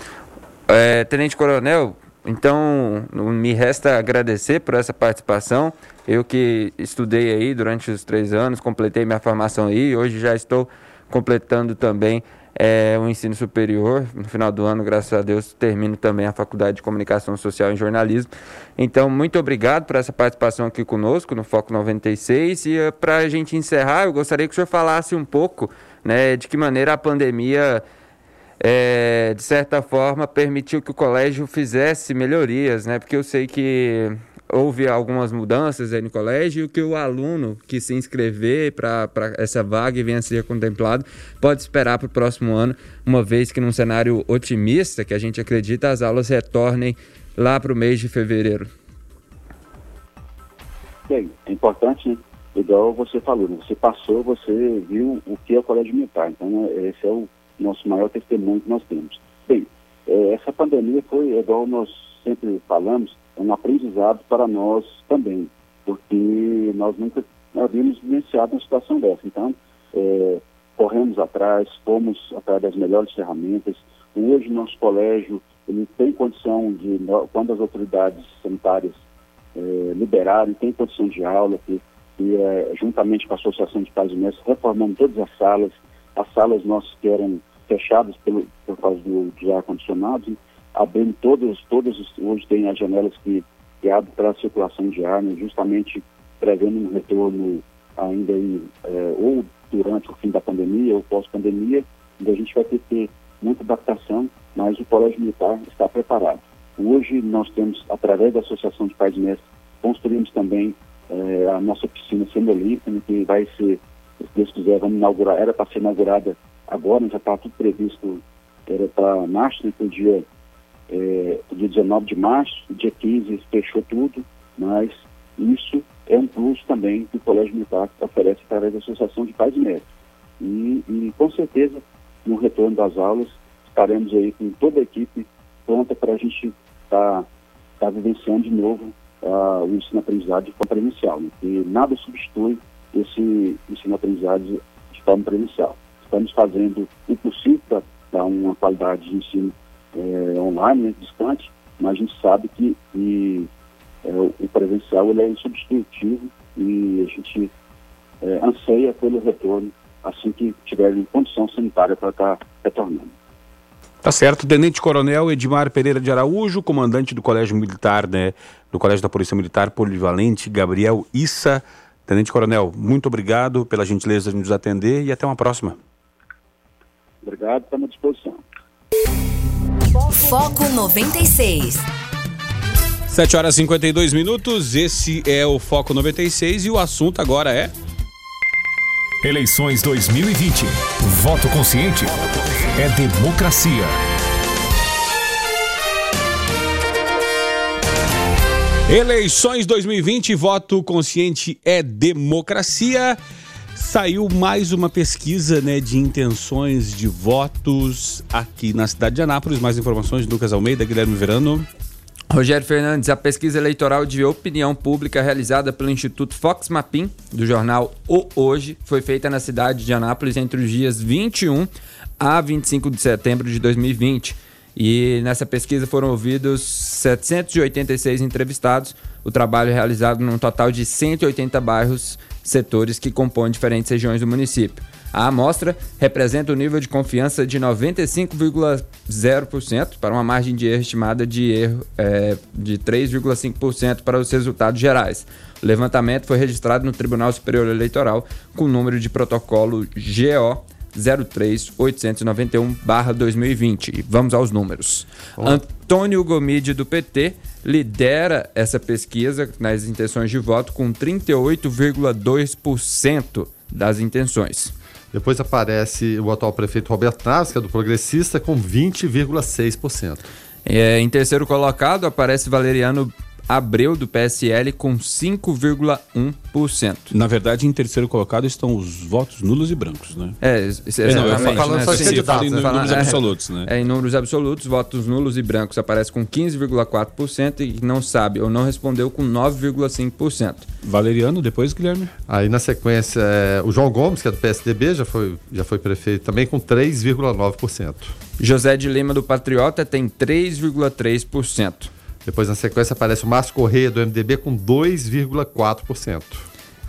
É, Tenente Coronel, então me resta agradecer por essa participação. Eu que estudei aí durante os três anos, completei minha formação aí, hoje já estou completando também é, o ensino superior. No final do ano, graças a Deus, termino também a Faculdade de Comunicação Social e Jornalismo. Então, muito obrigado por essa participação aqui conosco no Foco 96. E uh, para a gente encerrar, eu gostaria que o senhor falasse um pouco né, de que maneira a pandemia. É, de certa forma, permitiu que o colégio fizesse melhorias, né? Porque eu sei que houve algumas mudanças aí no colégio que o aluno que se inscrever para essa vaga e venha a ser contemplado pode esperar para o próximo ano, uma vez que num cenário otimista, que a gente acredita, as aulas retornem lá para o mês de fevereiro. Bem, é importante, né? igual você falou, né? você passou, você viu o que é o colégio militar, então né, esse é o nosso maior testemunho que nós temos. Bem, é, essa pandemia foi, igual nós sempre falamos, um aprendizado para nós também, porque nós nunca havíamos vivenciado uma situação dessa. Então, é, corremos atrás, fomos atrás das melhores ferramentas. Hoje, nosso colégio ele tem condição de, quando as autoridades sanitárias é, liberarem, tem condição de aula, que, que é, juntamente com a Associação de Pais e Mestres, reformando todas as salas, as salas nossas que eram fechadas pelo, por causa do, de ar-condicionado, abrindo todas, todas hoje tem as janelas que, que abrem para a circulação de ar, né, justamente prevendo um retorno ainda aí, é, ou durante o fim da pandemia ou pós-pandemia, onde a gente vai ter que ter muita adaptação, mas o Colégio Militar está preparado. Hoje nós temos, através da Associação de Pais e Mestres, construímos também é, a nossa piscina semiolímpica, né, que vai ser, se Deus quiser, vamos inaugurar, era para ser inaugurada agora, já está tudo previsto, era para março, né, o dia é, dia 19 de março, dia 15 fechou tudo, mas isso é um plus também que o Colégio Militar oferece através da Associação de Pais e Mestres. E, e com certeza, no retorno das aulas, estaremos aí com toda a equipe pronta para a gente estar tá, tá vivenciando de novo uh, o ensino-aprendizado de forma presencial, né? que nada substitui esse ensino-aprendizado de forma presencial. Estamos fazendo o possível para dar uma qualidade de ensino é, online, né, distante, mas a gente sabe que, que é, o presencial ele é insubstitutivo e a gente é, anseia pelo retorno assim que tiverem condição sanitária para estar tá retornando. Tá certo. Tenente Coronel Edmar Pereira de Araújo, comandante do Colégio Militar, né, do Colégio da Polícia Militar Polivalente, Gabriel Issa. Tenente Coronel, muito obrigado pela gentileza de nos atender e até uma próxima. Obrigado, estamos à disposição. Foco 96. 7 horas e 52 minutos, esse é o Foco 96 e o assunto agora é. Eleições 2020. Voto consciente é democracia. Eleições 2020, voto consciente é democracia. Saiu mais uma pesquisa né, de intenções de votos aqui na cidade de Anápolis. Mais informações, Lucas Almeida, Guilherme Verano. Rogério Fernandes, a pesquisa eleitoral de opinião pública realizada pelo Instituto Fox Mapim, do jornal O Hoje, foi feita na cidade de Anápolis entre os dias 21 a 25 de setembro de 2020. E nessa pesquisa foram ouvidos 786 entrevistados. O trabalho é realizado num total de 180 bairros setores que compõem diferentes regiões do município. A amostra representa o um nível de confiança de 95,0% para uma margem de erro estimada de erro é, de 3,5% para os resultados gerais. O levantamento foi registrado no Tribunal Superior Eleitoral com o número de protocolo GO 03891-2020. Vamos aos números. Antônio Gomide, do PT, lidera essa pesquisa nas intenções de voto com 38,2% das intenções. Depois aparece o atual prefeito Roberto Naves, que é do Progressista, com 20,6%. É, em terceiro colocado aparece Valeriano Abreu, do PSL, com 5,1%. Na verdade, em terceiro colocado estão os votos nulos e brancos, né? É, exatamente. Não, eu falo, falando né? só de candidatos, em né? números é, absolutos, né? É, em números absolutos, votos nulos e brancos aparece com 15,4% e não sabe ou não respondeu com 9,5%. Valeriano, depois, Guilherme? Aí na sequência, é, o João Gomes, que é do PSDB, já foi, já foi prefeito também, com 3,9%. José de Lima, do Patriota, tem 3,3%. Depois, na sequência, aparece o Márcio Correia, do MDB, com 2,4%.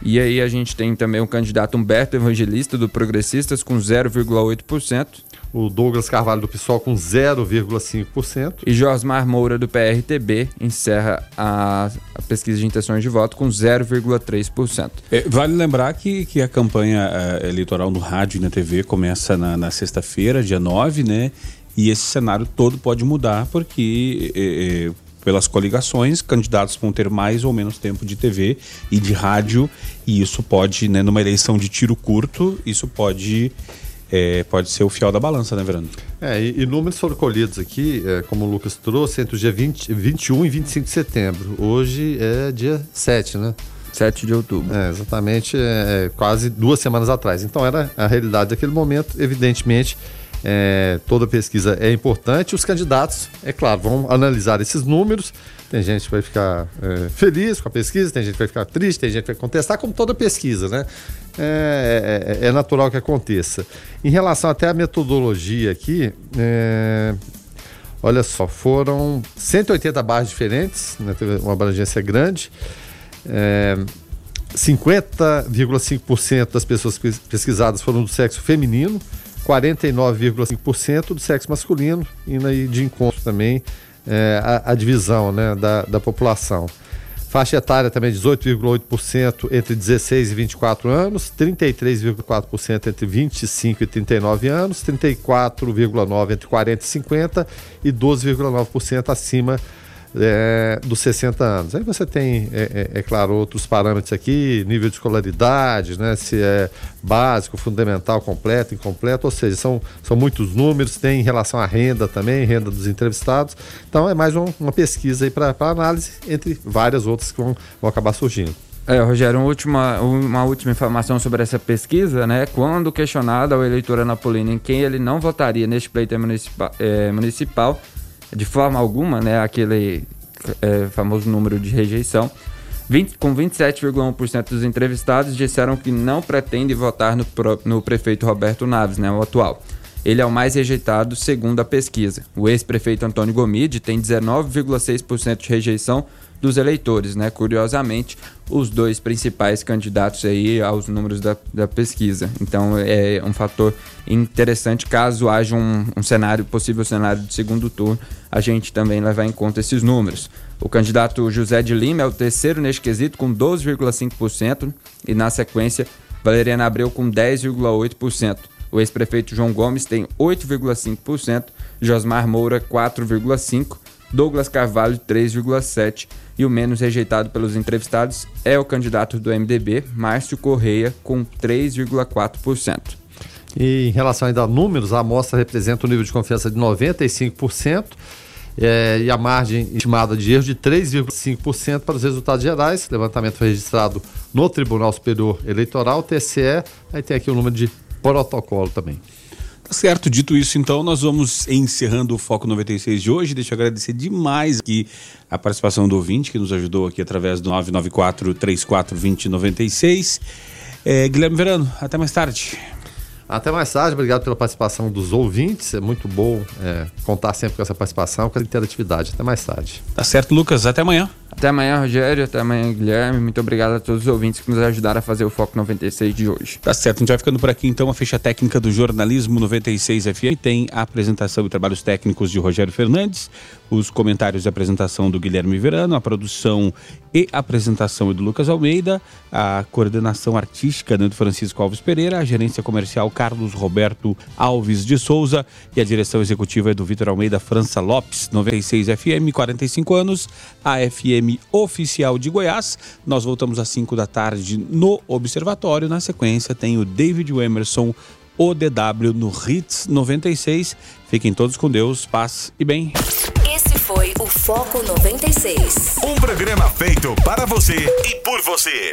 E aí a gente tem também o candidato Humberto Evangelista, do Progressistas, com 0,8%. O Douglas Carvalho, do PSOL, com 0,5%. E Josmar Moura, do PRTB, encerra a, a pesquisa de intenções de voto com 0,3%. É, vale lembrar que, que a campanha eh, eleitoral no rádio e na TV começa na, na sexta-feira, dia 9, né? E esse cenário todo pode mudar porque eh, pelas coligações, candidatos vão ter mais ou menos tempo de TV e de rádio, e isso pode, né, numa eleição de tiro curto, isso pode, é, pode ser o fiel da balança, né, Verano? É, e, e números foram colhidos aqui, é, como o Lucas trouxe, entre o dia 20, 21 e 25 de setembro. Hoje é dia 7, né? 7 de outubro. É, exatamente, é, quase duas semanas atrás. Então era a realidade daquele momento, evidentemente. É, toda pesquisa é importante. Os candidatos, é claro, vão analisar esses números. Tem gente que vai ficar é, feliz com a pesquisa, tem gente que vai ficar triste, tem gente que vai contestar, como toda pesquisa, né? É, é, é natural que aconteça. Em relação até à metodologia aqui, é, olha só, foram 180 barras diferentes, né? teve uma abrangência grande. É, 50,5% das pessoas pesquisadas foram do sexo feminino, 49,5% do sexo masculino, indo aí de encontro também é, a, a, divisão né, da, da população. Faixa etária também 18,8% entre 16 e 24 anos, 33,4% entre 25 e 39 anos, 34,9% entre 40 e 50 e 12,9% acima é, dos 60 anos. Aí você tem, é, é, é, claro, outros parâmetros aqui, nível de escolaridade, né, se é básico, fundamental, completo, incompleto, ou seja, são, são muitos números, tem em relação à renda também, renda dos entrevistados. Então é mais um, uma pesquisa aí para análise, entre várias outras que vão, vão acabar surgindo. É, Rogério, uma última, uma última informação sobre essa pesquisa, né? Quando questionado ao eleitor Anapolino em quem ele não votaria neste pleito municipal, é, municipal de forma alguma, né, aquele é, famoso número de rejeição. 20, com 27,1% dos entrevistados disseram que não pretendem votar no, no prefeito Roberto Naves, né, o atual. Ele é o mais rejeitado segundo a pesquisa. O ex-prefeito Antônio Gomide tem 19,6% de rejeição dos eleitores, né? Curiosamente, os dois principais candidatos aí aos números da, da pesquisa. Então é um fator interessante caso haja um, um cenário, possível cenário de segundo turno, a gente também levar em conta esses números. O candidato José de Lima é o terceiro neste quesito, com 12,5%, e na sequência, Valeriana Abreu com 10,8%. O ex-prefeito João Gomes tem 8,5%, Josmar Moura 4,5%, Douglas Carvalho 3,7% e o menos rejeitado pelos entrevistados é o candidato do MDB, Márcio Correia, com 3,4%. E em relação ainda a números, a amostra representa um nível de confiança de 95%. É, e a margem estimada de erro de 3,5% para os resultados gerais. O levantamento foi registrado no Tribunal Superior Eleitoral, TSE. Aí tem aqui o número de protocolo também. Tá certo, dito isso, então, nós vamos encerrando o Foco 96 de hoje. Deixa eu agradecer demais aqui a participação do ouvinte que nos ajudou aqui através do 994 3420 96. É, Guilherme Verano, até mais tarde. Até mais tarde, obrigado pela participação dos ouvintes. É muito bom é, contar sempre com essa participação, com a interatividade. Até mais tarde. Tá certo, Lucas. Até amanhã. Até amanhã, Rogério. Até amanhã, Guilherme. Muito obrigado a todos os ouvintes que nos ajudaram a fazer o Foco 96 de hoje. Tá certo. A gente vai ficando por aqui, então, a ficha técnica do Jornalismo 96 FM. Tem a apresentação e trabalhos técnicos de Rogério Fernandes, os comentários de apresentação do Guilherme Verano, a produção e apresentação do Lucas Almeida, a coordenação artística do Francisco Alves Pereira, a gerência comercial Carlos Roberto Alves de Souza e a direção executiva é do Vitor Almeida França Lopes, 96 FM, 45 anos, a FM oficial de Goiás. Nós voltamos às 5 da tarde no Observatório. Na sequência tem o David Emerson, ODW no Hits 96. Fiquem todos com Deus, paz e bem. Esse foi o Foco 96. Um programa feito para você e por você.